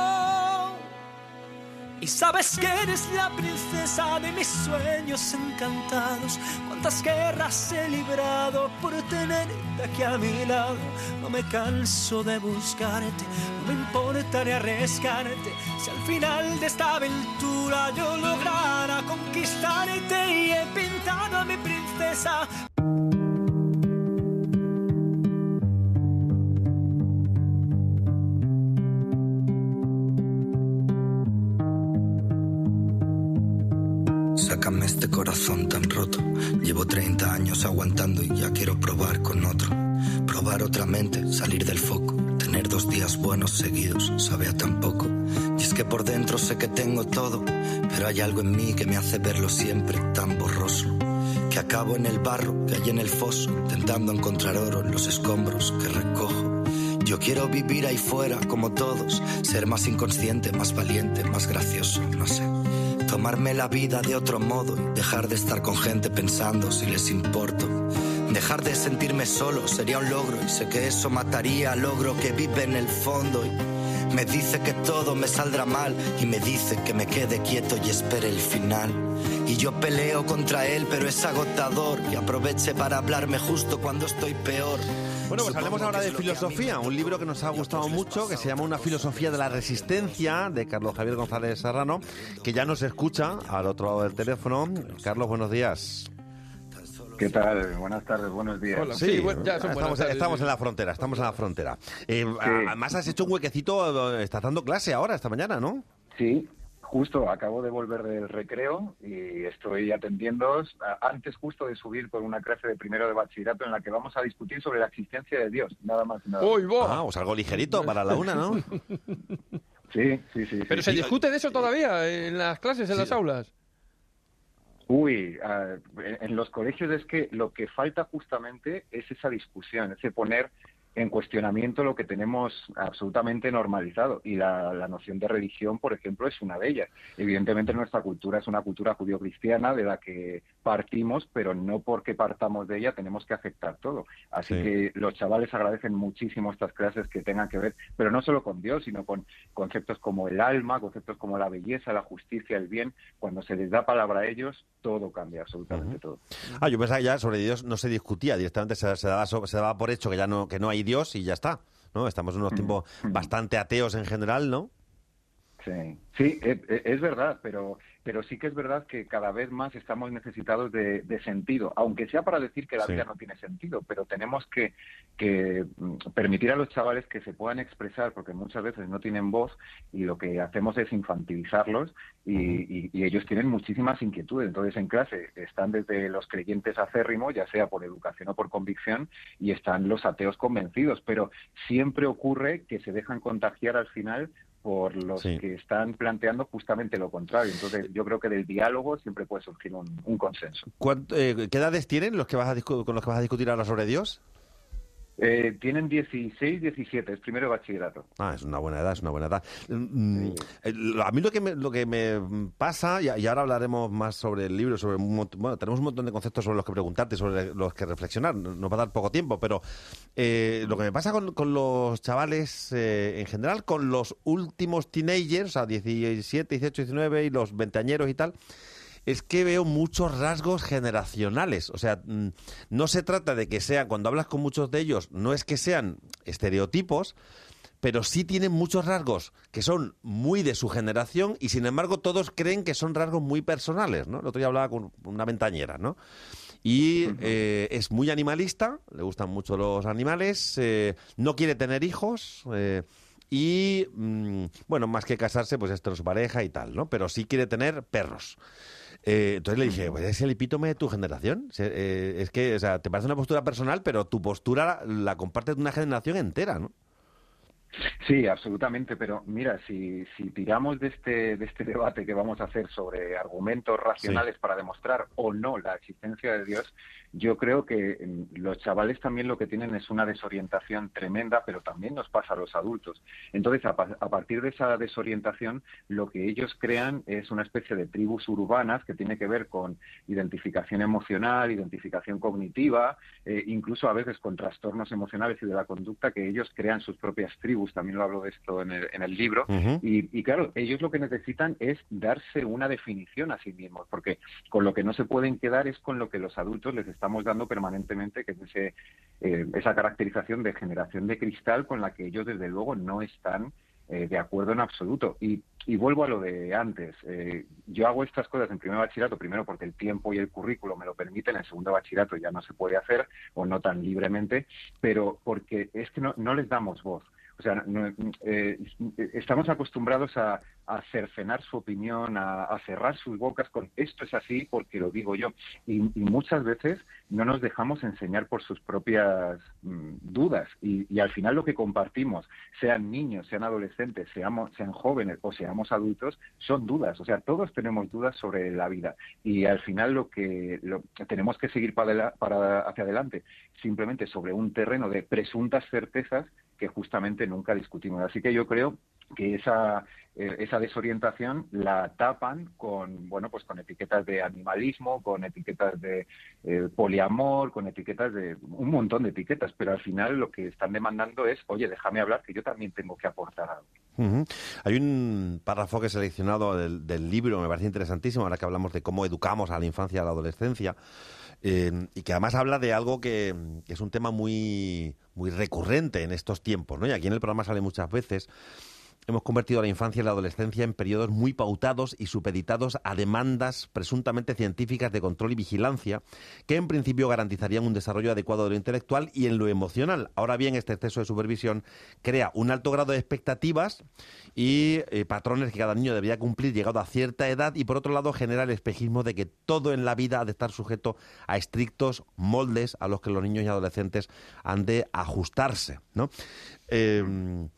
[SPEAKER 13] Y sabes que eres la princesa de mis sueños encantados. Cuántas guerras he librado por tenerte aquí a mi lado. No me canso de buscarte, no me importaría arriesgarte. Si al final de esta aventura yo lograra conquistarte y he pintado a mi princesa
[SPEAKER 15] este corazón tan roto. Llevo 30 años aguantando y ya quiero probar con otro. Probar otra mente, salir del foco. Tener dos días buenos seguidos, sabe a tan poco. Y es que por dentro sé que tengo todo, pero hay algo en mí que me hace verlo siempre tan borroso. Que acabo en el barro que hay en el foso, intentando encontrar oro en los escombros que recojo. Yo quiero vivir ahí fuera como todos, ser más inconsciente, más valiente, más gracioso, no sé. Tomarme la vida de otro modo y dejar de estar con gente pensando si les importo. Dejar de sentirme solo sería un logro y sé que eso mataría al logro que vive en el fondo. Me dice que todo me saldrá mal y me dice que me quede quieto y espere el final. Y yo peleo contra él, pero es agotador y aproveche para hablarme justo cuando estoy peor.
[SPEAKER 11] Bueno, pues hablemos ahora de filosofía, un libro que nos ha gustado mucho, que se llama Una filosofía de la resistencia, de Carlos Javier González Serrano, que ya nos escucha al otro lado del teléfono. Carlos, buenos días.
[SPEAKER 16] ¿Qué tal? Buenas tardes, buenos días.
[SPEAKER 11] Sí, estamos, estamos en la frontera, estamos en la frontera. Eh, Además has hecho un huequecito, eh, estás dando clase ahora, esta mañana, ¿no?
[SPEAKER 16] Sí, justo acabo de volver del recreo y estoy atendiendo antes justo de subir por una clase de primero de bachillerato en la que vamos a discutir sobre la existencia de Dios, nada más nada.
[SPEAKER 11] Ah, pues algo ligerito para la una, ¿no?
[SPEAKER 16] Sí, sí, sí.
[SPEAKER 12] Pero
[SPEAKER 16] sí,
[SPEAKER 12] se
[SPEAKER 16] sí.
[SPEAKER 12] discute de eso todavía en las clases, en las aulas.
[SPEAKER 16] Uy, ah, en los colegios es que lo que falta justamente es esa discusión, ese poner en cuestionamiento lo que tenemos absolutamente normalizado. Y la, la noción de religión, por ejemplo, es una de ellas. Evidentemente nuestra cultura es una cultura judío-cristiana de la que partimos, pero no porque partamos de ella tenemos que aceptar todo. Así
[SPEAKER 11] Sí.
[SPEAKER 16] que los chavales agradecen muchísimo estas clases que tengan que ver, pero no solo con Dios, sino con conceptos como el alma, conceptos como la belleza, la justicia, el bien. Cuando se les da palabra a ellos, todo cambia, absolutamente todo.
[SPEAKER 11] Ah, yo pensaba que ya sobre Dios no se discutía, directamente se, se daba, se daba por hecho que ya no, que no hay Dios y ya está. ¿no? Estamos en unos tiempos bastante ateos en general, ¿no?
[SPEAKER 16] Sí, sí, e- e- es verdad, pero, pero sí que es verdad que cada vez más estamos necesitados de, de sentido, aunque sea para decir que la
[SPEAKER 11] Sí.
[SPEAKER 16] vida no tiene sentido, pero tenemos que, que mm, permitir a los chavales que se puedan expresar, porque muchas veces no tienen voz y lo que hacemos es infantilizarlos y, y- y ellos tienen muchísimas inquietudes. Entonces en clase están desde los creyentes acérrimos, ya sea por educación o por convicción, y están los ateos convencidos, pero siempre ocurre que se dejan contagiar al final por los
[SPEAKER 11] Sí.
[SPEAKER 16] que están planteando justamente lo contrario. Entonces, yo creo que del diálogo siempre puede surgir un, un consenso.
[SPEAKER 11] ¿Cuánto- eh, ¿Qué edades tienen los que vas a con los que vas a discutir ahora sobre Dios?
[SPEAKER 16] Eh, tienen 16, 17, es primero de bachillerato.
[SPEAKER 11] Ah, es una buena edad, es una buena edad. Mm, eh, A mí lo que me, lo que me pasa, y, y ahora hablaremos más sobre el libro, sobre un bueno, tenemos un montón de conceptos sobre los que preguntarte, sobre los que reflexionar, no- nos va a dar poco tiempo, pero eh, lo que me pasa con, con los chavales eh, en general, con los últimos teenagers, o sea, 17, 18, 19 y los veinteañeros y tal, es que veo muchos rasgos generacionales. O sea, mm, no se trata de que sean, cuando hablas con muchos de ellos, no es que sean estereotipos, pero sí tienen muchos rasgos que son muy de su generación y sin embargo todos creen que son rasgos muy personales, ¿no? El otro día hablaba con una ventañera, ¿no? Y eh, es muy animalista, le gustan mucho los animales, eh, no quiere tener hijos eh, y, mm, bueno, más que casarse, pues esto es su pareja y tal, ¿no? Pero sí quiere tener perros. Eh, entonces le dije, pues es el epítome de tu generación. Se- eh, es que, o sea, te parece una postura personal, pero tu postura la compartes de una generación entera, ¿no?
[SPEAKER 16] Sí, absolutamente, pero mira, si, si tiramos de este, de este debate que vamos a hacer sobre argumentos racionales para demostrar o no la existencia de Dios, yo creo que mm, los chavales también lo que tienen es una desorientación tremenda, pero también nos pasa a los adultos. Entonces, a, pa- a partir de esa desorientación, lo que ellos crean es una especie de tribus urbanas que tiene que ver con identificación emocional, identificación cognitiva, eh, incluso a veces con trastornos emocionales y de la conducta que ellos crean sus propias tribus. También lo hablo de esto en el, en el libro. Y, y claro, ellos lo que necesitan es darse una definición a sí mismos, porque con lo que no se pueden quedar es con lo que los adultos les estamos dando permanentemente, que es ese, eh, esa caracterización de generación de cristal con la que ellos desde luego no están eh, de acuerdo en absoluto. Y, y vuelvo a lo de antes. Eh, yo hago estas cosas en primer bachillerato, primero porque el tiempo y el currículo me lo permiten, en segundo bachillerato ya no se puede hacer o no tan libremente, pero porque es que no, no les damos voz. O sea, eh, estamos acostumbrados a, a cercenar su opinión, a, cerrar sus bocas con esto es así porque lo digo yo. Y, muchas veces no nos dejamos enseñar por sus propias mm, dudas. Y, al final lo que compartimos, sean niños, sean adolescentes, sean jóvenes o seamos adultos, son dudas. O sea, todos tenemos dudas sobre la vida. Y al final lo que lo- tenemos que seguir para hacia adelante, simplemente sobre un terreno de presuntas certezas que justamente nunca discutimos. Así que yo creo que esa eh, esa desorientación la tapan con bueno pues con etiquetas de animalismo, con etiquetas de eh, poliamor, con etiquetas de un montón de etiquetas, pero al final lo que están demandando es, oye, déjame hablar que yo también tengo que aportar algo.
[SPEAKER 11] Hay un párrafo que he seleccionado del, del libro, me parece interesantísimo, ahora que hablamos de cómo educamos a la infancia y a la adolescencia, eh, y que además habla de algo que, que es un tema muy, muy recurrente en estos tiempos, ¿no? Y aquí en el programa sale muchas veces. Hemos convertido la infancia y la adolescencia en periodos muy pautados y supeditados a demandas presuntamente científicas de control y vigilancia, que en principio garantizarían un desarrollo adecuado de lo intelectual y en lo emocional. Ahora bien, este exceso de supervisión crea un alto grado de expectativas y eh, patrones que cada niño debería cumplir llegado a cierta edad y por otro lado genera el espejismo de que todo en la vida ha de estar sujeto a estrictos moldes a los que los niños y adolescentes han de ajustarse, ¿no? Eh,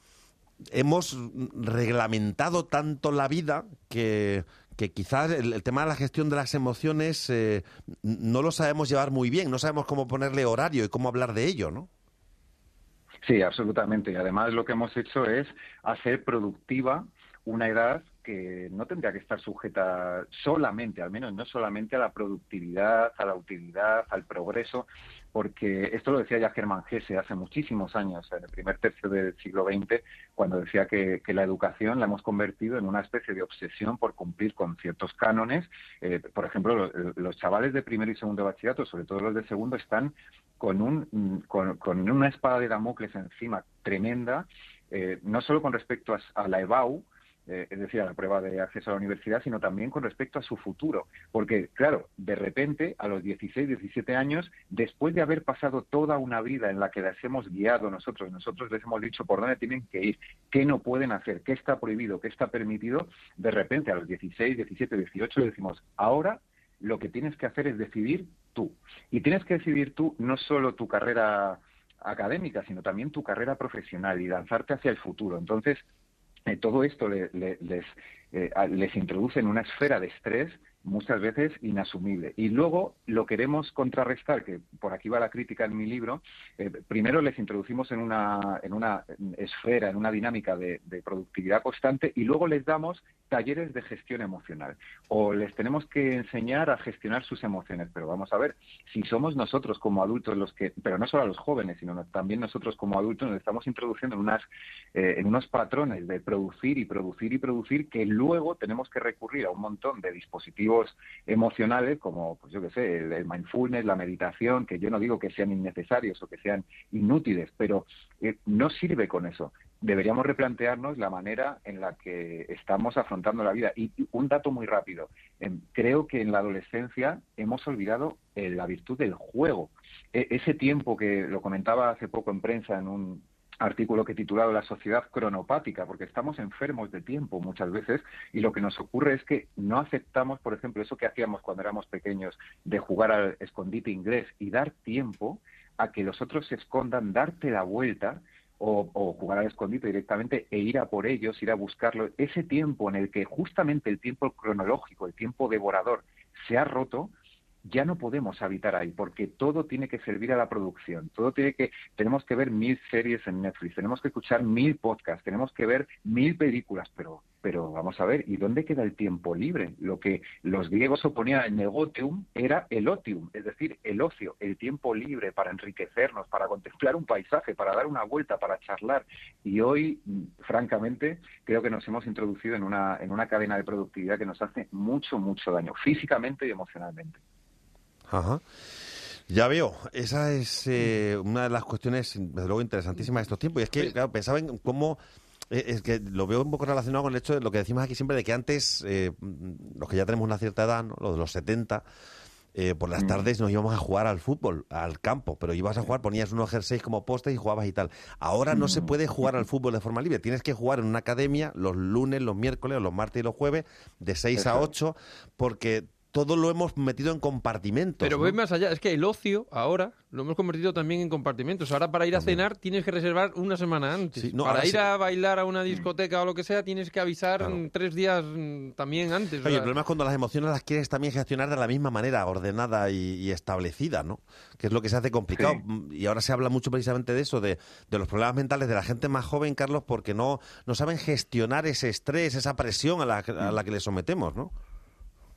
[SPEAKER 11] hemos reglamentado tanto la vida que, que quizás el, el tema de la gestión de las emociones eh, no lo sabemos llevar muy bien, no sabemos cómo ponerle horario y cómo hablar de ello, ¿no?
[SPEAKER 16] Sí, absolutamente. Y además lo que hemos hecho es hacer productiva una edad que no tendría que estar sujeta solamente, al menos no solamente a la productividad, a la utilidad, al progreso, porque esto lo decía ya Germán Gese hace muchísimos años, en el primer tercio del siglo XX, cuando decía que, la educación la hemos convertido en una especie de obsesión por cumplir con ciertos cánones. Eh, por ejemplo, los, chavales de primero y segundo bachillerato, sobre todo los de segundo, están con, un, con, una espada de Damocles encima tremenda, eh, no solo con respecto a la EBAU, eh, es decir, a la prueba de acceso a la universidad, sino también con respecto a su futuro. Porque, claro, de repente, a los 16, 17 años, después de haber pasado toda una vida en la que les hemos guiado nosotros, nosotros les hemos dicho por dónde tienen que ir, qué no pueden hacer, qué está prohibido, qué está permitido, de repente a los 16, 17, 18 le decimos, ahora lo que tienes que hacer es decidir tú. Y tienes que decidir tú no solo tu carrera académica, sino también tu carrera profesional y lanzarte hacia el futuro. Entonces, todo esto les, eh, les introduce en una esfera de estrés muchas veces inasumible. Y luego lo queremos contrarrestar, que por aquí va la crítica en mi libro, eh, primero les introducimos en una, en una esfera, en una dinámica de, productividad constante y luego les damos talleres de gestión emocional. O les tenemos que enseñar a gestionar sus emociones. Pero vamos a ver, si somos nosotros como adultos los que, pero no solo a los jóvenes, sino también nosotros como adultos nos estamos introduciendo en, unas, eh, en unos patrones de producir y producir y producir que luego tenemos que recurrir a un montón de dispositivos emocionales como, pues yo qué sé, el, mindfulness, la meditación, que yo no digo que sean innecesarios o que sean inútiles, pero eh, no sirve con eso. Deberíamos replantearnos la manera en la que estamos afrontando la vida. Y un dato muy rápido. Creo que en la adolescencia hemos olvidado eh, la virtud del juego. E, ese tiempo que lo comentaba hace poco en prensa en un artículo que he titulado La sociedad cronopática, porque estamos enfermos de tiempo muchas veces y lo que nos ocurre es que no aceptamos, por ejemplo, eso que hacíamos cuando éramos pequeños de jugar al escondite inglés y dar tiempo a que los otros se escondan, darte la vuelta o, o, jugar al escondite directamente e ir a por ellos, ir a buscarlo. Ese tiempo en el que justamente el tiempo cronológico, el tiempo devorador se ha roto, ya no podemos habitar ahí porque todo tiene que servir a la producción, todo tiene que, tenemos que ver mil series en Netflix, tenemos que escuchar mil podcasts, tenemos que ver mil películas, pero, pero vamos a ver, ¿y dónde queda el tiempo libre? Lo que los griegos oponían al negotium era el otium, es decir, el ocio, el tiempo libre para enriquecernos, para contemplar un paisaje, para dar una vuelta, para charlar. Y hoy, francamente, creo que nos hemos introducido en una, en una cadena de productividad que nos hace mucho, mucho daño, físicamente y emocionalmente.
[SPEAKER 11] Ajá. Ya veo, esa es eh, una de las cuestiones, desde luego, interesantísimas de estos tiempos. Y es que, claro, pensaba en cómo eh, es que lo veo un poco relacionado con el hecho de lo que decimos aquí siempre de que antes, eh, los que ya tenemos una cierta edad, ¿no? los de los 70, por las mm. tardes nos íbamos a jugar al fútbol, al campo, pero ibas a jugar, ponías unos jerseys como postes y jugabas y tal. Ahora no se mm. puede jugar al fútbol de forma libre, tienes que jugar en una academia los lunes, los miércoles, los martes y los jueves, de 6 a 8, porque todo lo hemos metido en compartimentos.
[SPEAKER 12] Pero voy más allá, es que el ocio ahora lo hemos convertido también en compartimentos. Ahora para ir a cenar tienes que reservar una semana antes. para ir a bailar a una mm. discoteca o lo que sea tienes que avisar tres días mm, también antes.
[SPEAKER 11] Oye, el problema es cuando las emociones las quieres también gestionar de la misma manera, ordenada y, establecida, ¿no? Que es lo que se hace complicado. Y ahora se habla mucho precisamente de eso, de, los problemas mentales de la gente más joven, Carlos, porque no, no saben gestionar ese estrés, esa presión a la, a la que le sometemos, ¿no?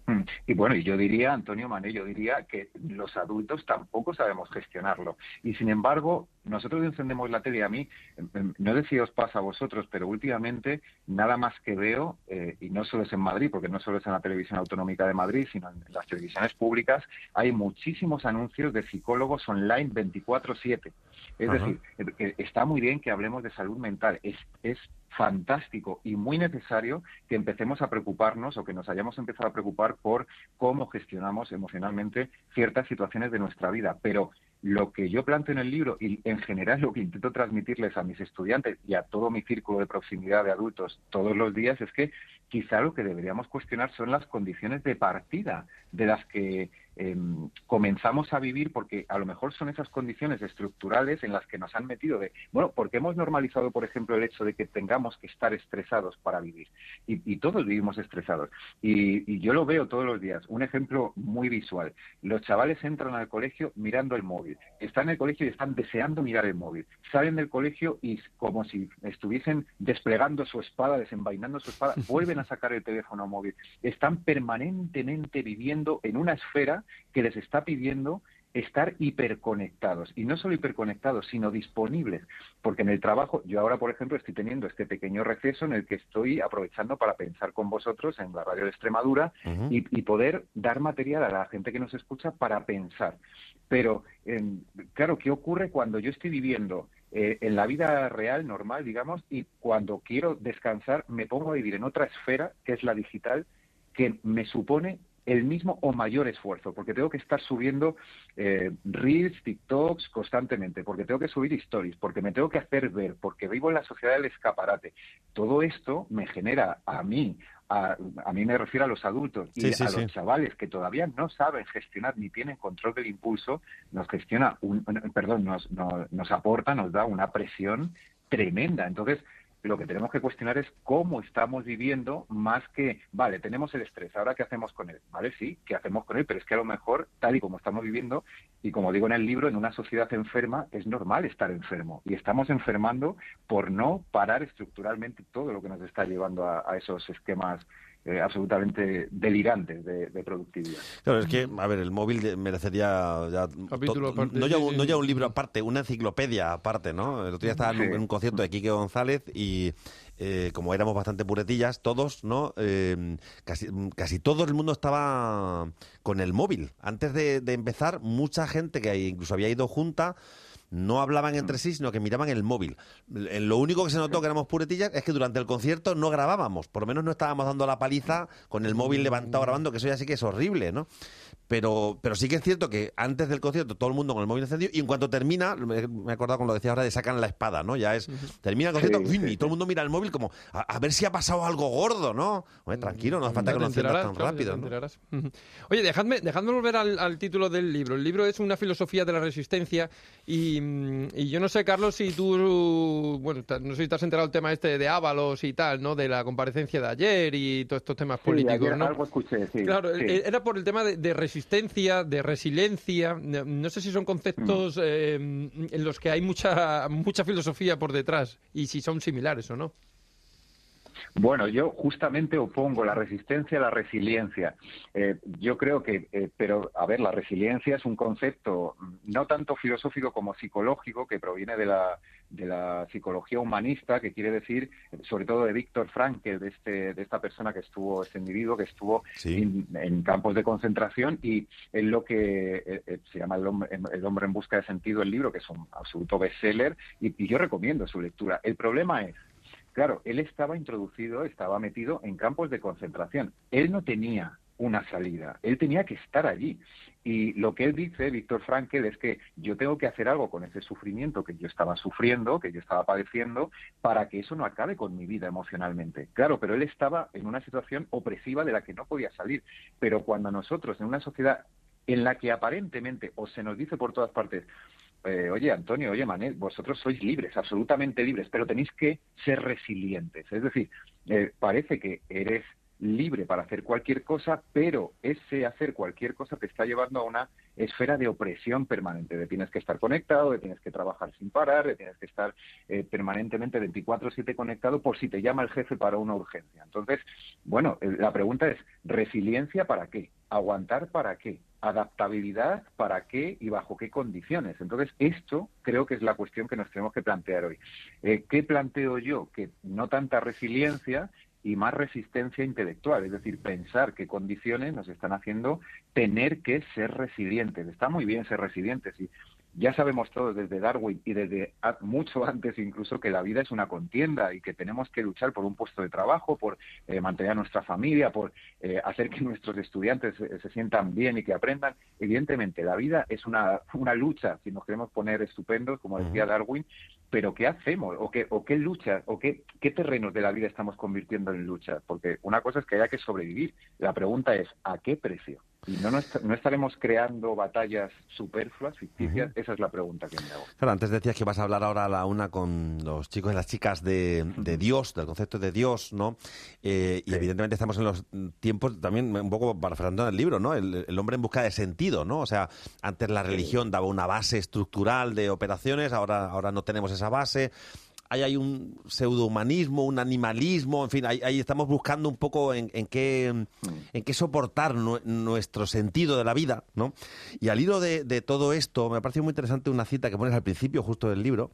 [SPEAKER 16] Mm. Y bueno, y yo diría, Antonio Mané, yo diría que los adultos tampoco sabemos gestionarlo. Y sin embargo, nosotros encendemos la tele a mí, em, em, no sé si os pasa a vosotros, pero últimamente nada más que veo, eh, y no solo es en Madrid, porque no solo es en la televisión autonómica de Madrid, sino en las televisiones públicas, hay muchísimos anuncios de psicólogos online 24/7. Es decir, eh, está muy bien que hablemos de salud mental, es, es fantástico y muy necesario que empecemos a preocuparnos o que nos hayamos empezado a preocupar por cómo gestionamos emocionalmente ciertas situaciones de nuestra vida. Pero lo que yo planteo en el libro y en general lo que intento transmitirles a mis estudiantes y a todo mi círculo de proximidad de adultos todos los días es que quizá lo que deberíamos cuestionar son las condiciones de partida de las que em, comenzamos a vivir, porque a lo mejor son esas condiciones estructurales en las que nos han metido de, bueno, porque hemos normalizado, por ejemplo, el hecho de que tengamos que estar estresados para vivir. Y, todos vivimos estresados. Y, y, yo lo veo todos los días. Un ejemplo muy visual. Los chavales entran al colegio mirando el móvil. Están en el colegio y están deseando mirar el móvil. Salen del colegio y como si estuviesen desplegando su espada, desenvainando su espada, vuelven a sacar el teléfono móvil. Están permanentemente viviendo en una esfera que les está pidiendo estar hiperconectados. Y no solo hiperconectados, sino disponibles. Porque en el trabajo, yo ahora, por ejemplo, estoy teniendo este pequeño receso en el que estoy aprovechando para pensar con vosotros en la radio de Extremadura y, poder dar material a la gente que nos escucha para pensar. Pero, em, claro, ¿qué ocurre cuando yo estoy viviendo eh, en la vida real, normal, digamos, y cuando quiero descansar me pongo a vivir en otra esfera, que es la digital, que me supone el mismo o mayor esfuerzo, porque tengo que estar subiendo eh, reels, TikToks constantemente, porque tengo que subir stories, porque me tengo que hacer ver, porque vivo en la sociedad del escaparate. Todo esto me genera a mí, a, mí me refiero a los adultos y a los chavales que todavía no saben gestionar ni tienen control del impulso, nos gestiona, un, perdón, nos, nos, nos aporta, nos da una presión tremenda. Entonces, lo que tenemos que cuestionar es cómo estamos viviendo más que, vale, tenemos el estrés, ahora qué hacemos con él, vale, sí, qué hacemos con él, pero es que a lo mejor, tal y como estamos viviendo, y como digo en el libro, en una sociedad enferma es normal estar enfermo, y estamos enfermando por no parar estructuralmente todo lo que nos está llevando a esos esquemas eh, absolutamente delirantes de, productividad.
[SPEAKER 11] Claro, es que, a ver, el móvil merecería ya, no, ya, no, ya, un libro aparte, una enciclopedia aparte, ¿no? El otro día estaba en, un concierto de Quique González y eh, como éramos bastante puretillas, todos, ¿no? Eh, casi, casi todo el mundo estaba con el móvil. Antes de, de empezar, mucha gente que incluso había ido junta no hablaban entre sí, sino que miraban el móvil. Lo único que se notó que éramos puretillas es que durante el concierto no grabábamos, por lo menos no estábamos dando la paliza con el móvil levantado grabando, que eso ya sí que es horrible, ¿no? Pero, pero sí que es cierto que antes del concierto todo el mundo con el móvil encendido y en cuanto termina, me he acordado con lo que decía ahora de sacan la espada, ¿no? Ya es, termina el concierto y todo el mundo mira el móvil como a, ver si ha pasado algo gordo, ¿no? tranquilo, no hace falta que lo enciendas tan rápido.
[SPEAKER 12] Oye, dejadme, dejadme volver al, título del libro. El libro es una filosofía de la resistencia y, y yo no sé, Carlos, si tú, bueno, no sé si te has enterado el tema este de Ábalos y tal, ¿no? De la comparecencia de ayer y todos estos temas políticos, ¿no?
[SPEAKER 16] algo escuché, sí.
[SPEAKER 12] Claro, era por el tema de, resistencia, de resiliencia. No sé si son conceptos mm. eh, en los que hay mucha, mucha filosofía por detrás y si son similares o no.
[SPEAKER 16] Bueno, yo justamente opongo la resistencia a la resiliencia. Eh, yo creo que, eh, pero a ver, la resiliencia es un concepto no tanto filosófico como psicológico que proviene de la, de la psicología humanista, que quiere decir, sobre todo de Víctor Frankl, de, este, de esta persona que estuvo, este individuo que estuvo en campos de concentración y en lo que eh, se llama el hombre, el hombre, en busca de sentido, el libro, que es un absoluto bestseller, y yo recomiendo su lectura. El problema es Claro, él estaba introducido, estaba metido en campos de concentración. Él no tenía una salida, él tenía que estar allí. Y lo que él dice, Víctor Frankel, es que yo tengo que hacer algo con ese sufrimiento que yo estaba sufriendo, que yo estaba padeciendo, para que eso no acabe con mi vida emocionalmente. Claro, pero él estaba en una situación opresiva de la que no podía salir. Pero cuando nosotros, en una sociedad en la que aparentemente, o se nos dice por todas partes, eh, oye Antonio, oye Manel, vosotros sois libres, absolutamente libres, pero tenéis que ser resilientes. Es decir, eh, parece que eres libre para hacer cualquier cosa, pero ese hacer cualquier cosa te está llevando a una esfera de opresión permanente, de tienes que estar conectado, de tienes que trabajar sin parar, de tienes que estar eh, permanentemente 24/7 conectado por si te llama el jefe para una urgencia. Entonces, bueno, la pregunta es, ¿resiliencia para qué? ¿Aguantar para qué? adaptabilidad, para qué y bajo qué condiciones. Entonces, esto creo que es la cuestión que nos tenemos que plantear hoy. Eh, ¿Qué planteo yo? Que no tanta resiliencia y más resistencia intelectual, es decir, pensar qué condiciones nos están haciendo tener que ser resilientes. Está muy bien ser resilientes y ya sabemos todos desde Darwin y desde mucho antes incluso que la vida es una contienda y que tenemos que luchar por un puesto de trabajo, por eh, mantener a nuestra familia, por eh, hacer que nuestros estudiantes se, sientan bien y que aprendan. Evidentemente, la vida es una, una lucha, si nos queremos poner estupendos, como decía Darwin, pero ¿qué hacemos? ¿O qué, o qué luchas? ¿O qué, qué terrenos de la vida estamos convirtiendo en lucha? Porque una cosa es que haya que sobrevivir. La pregunta es, ¿a qué precio? Y no, no, est- no estaremos creando batallas superfluas, ficticias. Esa es la pregunta que me hago.
[SPEAKER 11] Claro, antes decías que vas a hablar ahora a la una con los chicos y las chicas de, de Dios, del concepto de Dios, ¿no? Eh, y evidentemente estamos en los tiempos también un poco parafraseando el libro, ¿no? El, el hombre en busca de sentido, ¿no? O sea, antes la religión daba una base estructural de operaciones, ahora, ahora no tenemos esa base. Ahí hay un pseudohumanismo, un animalismo, en fin, ahí, ahí estamos buscando un poco en, en qué, en qué soportar nu- nuestro sentido de la vida, ¿no? Y al hilo de, de todo esto, me ha parecido muy interesante una cita que pones al principio justo del libro,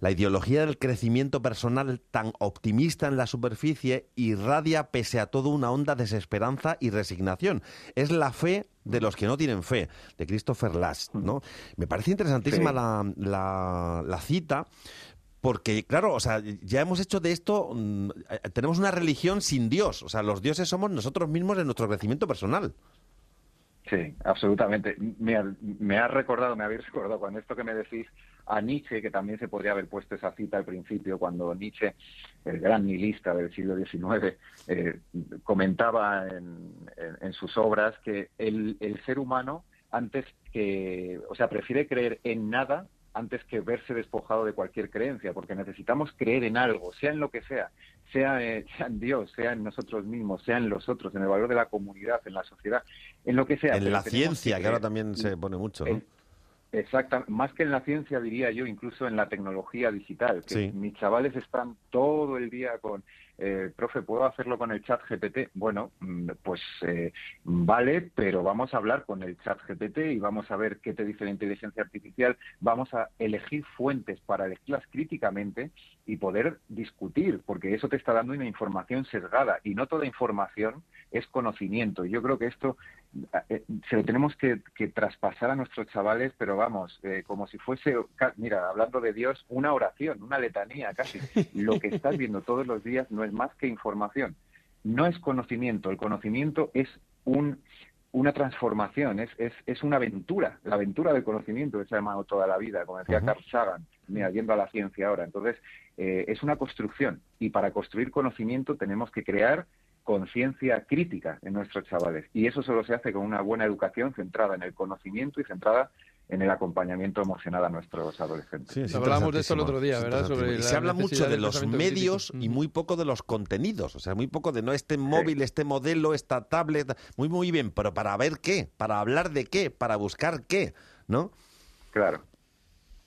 [SPEAKER 11] la ideología del crecimiento personal tan optimista en la superficie irradia pese a todo una onda de desesperanza y resignación. Es la fe de los que no tienen fe, de Christopher Last, ¿no? Me parece interesantísima
[SPEAKER 16] Sí.
[SPEAKER 11] la, la- la cita, porque, claro, o sea, ya hemos hecho de esto, mm, eh, tenemos una religión sin Dios, o sea, los dioses somos nosotros mismos en nuestro crecimiento personal.
[SPEAKER 16] Sí, absolutamente. Me ha, me ha recordado, me habéis recordado con esto que me decís a Nietzsche, que también se podría haber puesto esa cita al principio, cuando Nietzsche, el gran nihilista del siglo XIX, eh, comentaba en, en- sus obras que el ser humano, antes que, o sea, prefiere creer en nada antes que verse despojado de cualquier creencia, porque necesitamos creer en algo, sea en lo que sea, sea, eh, sea en Dios, sea en nosotros mismos, sea en los otros, en el valor de la comunidad, en la sociedad, en lo que sea.
[SPEAKER 11] en
[SPEAKER 16] pero
[SPEAKER 11] la ciencia, que ahora también se pone mucho, ¿no?
[SPEAKER 16] En- Exacta, más que en la ciencia diría yo, incluso en la tecnología digital. Que
[SPEAKER 11] Sí.
[SPEAKER 16] mis chavales están todo el día con, eh, profe, ¿puedo hacerlo con el chat GPT? Bueno, mm, pues eh, vale, pero vamos a hablar con el chat GPT y vamos a ver qué te dice la inteligencia artificial. Vamos a elegir fuentes para elegirlas críticamente y poder discutir, porque eso te está dando una información sesgada y no toda información es conocimiento. Yo creo que esto se lo tenemos que, que traspasar a nuestros chavales, pero vamos, eh, como si fuese, mira, hablando de Dios, una oración, una letanía casi. Lo que estás viendo todos los días no es más que información. No es conocimiento, el conocimiento es un una transformación, es, es, es una aventura, la aventura del conocimiento que se ha llamado toda la vida, como decía
[SPEAKER 11] Ujú.
[SPEAKER 16] Carl Sagan, mira, yendo a la ciencia ahora. Entonces, eh, es una construcción y para construir conocimiento tenemos que crear conciencia crítica en nuestros chavales. Y eso solo se hace con una buena educación centrada en el conocimiento y centrada en el acompañamiento emocional a nuestros adolescentes.
[SPEAKER 11] Sí, es
[SPEAKER 12] Hablábamos de esto el otro día, ¿verdad? Sobre.
[SPEAKER 11] Y se habla mucho de los
[SPEAKER 12] crítico.
[SPEAKER 11] medios y muy poco de los contenidos. O sea, muy poco de no este móvil, este modelo, esta tablet. Muy, muy bien, pero para ver qué, para hablar de qué, para buscar qué, ¿no?
[SPEAKER 16] Claro.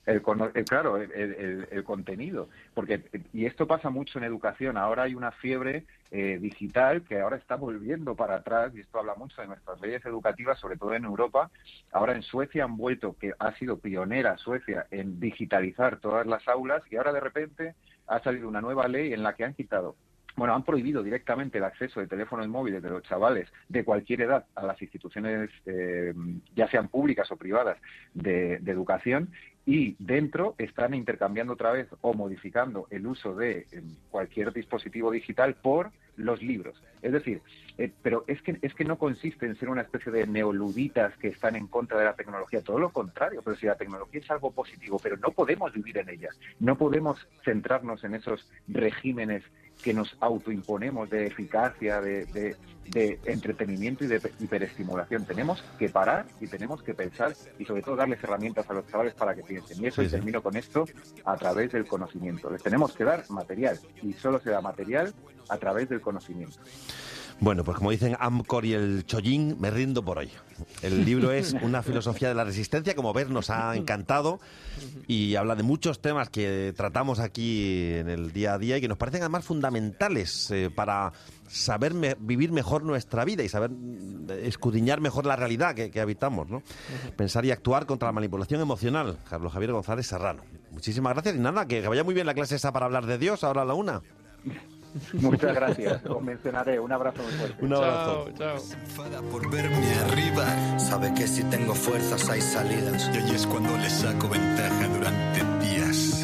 [SPEAKER 16] El, cono- el- claro, el, el- el contenido. Porque, y esto pasa mucho en educación. Ahora hay una fiebre eh, digital que ahora está volviendo para atrás, y esto habla mucho de nuestras leyes educativas, sobre todo en Europa. Ahora en Suecia han vuelto, que ha sido pionera Suecia en digitalizar todas las aulas, y ahora de repente ha salido una nueva ley en la que han quitado bueno, han prohibido directamente el acceso de teléfonos móviles de los chavales de cualquier edad a las instituciones, eh, ya sean públicas o privadas, de, educación y dentro están intercambiando otra vez o modificando el uso de eh, cualquier dispositivo digital por los libros. Es decir, eh, pero es que, es que no consiste en ser una especie de neoluditas que están en contra de la tecnología, todo lo contrario, pero si la tecnología es algo positivo, pero no podemos vivir en ella, no podemos centrarnos en esos regímenes que nos autoimponemos de eficacia, de, de- de entretenimiento y de hiperestimulación. Tenemos que parar y tenemos que pensar y sobre todo darles herramientas a los chavales para que piensen. Y eso
[SPEAKER 11] Sí,
[SPEAKER 16] y
[SPEAKER 11] sí.
[SPEAKER 16] termino con esto a través del conocimiento. Les tenemos que dar material y solo se da material a través del conocimiento.
[SPEAKER 11] Bueno, pues como dicen Amcor y el Chollín, me rindo por hoy. El libro es Una filosofía de la resistencia, como ves, nos ha encantado y habla de muchos temas que tratamos aquí en el día a día y que nos parecen además fundamentales eh, para saber vivir mejor nuestra vida y saber mm, escudriñar mejor la realidad que, que habitamos, ¿no? Pensar y actuar contra la manipulación emocional. Carlos Javier González Serrano. Muchísimas gracias y nada, que vaya muy bien la clase esa para hablar de Dios ahora a la una.
[SPEAKER 16] Muchas gracias. Os mencionaré. Un abrazo muy fuerte.
[SPEAKER 11] Un abrazo.
[SPEAKER 15] por verme arriba. Sabe que si tengo fuerzas hay salidas. Y ahí es cuando le saco ventaja durante días.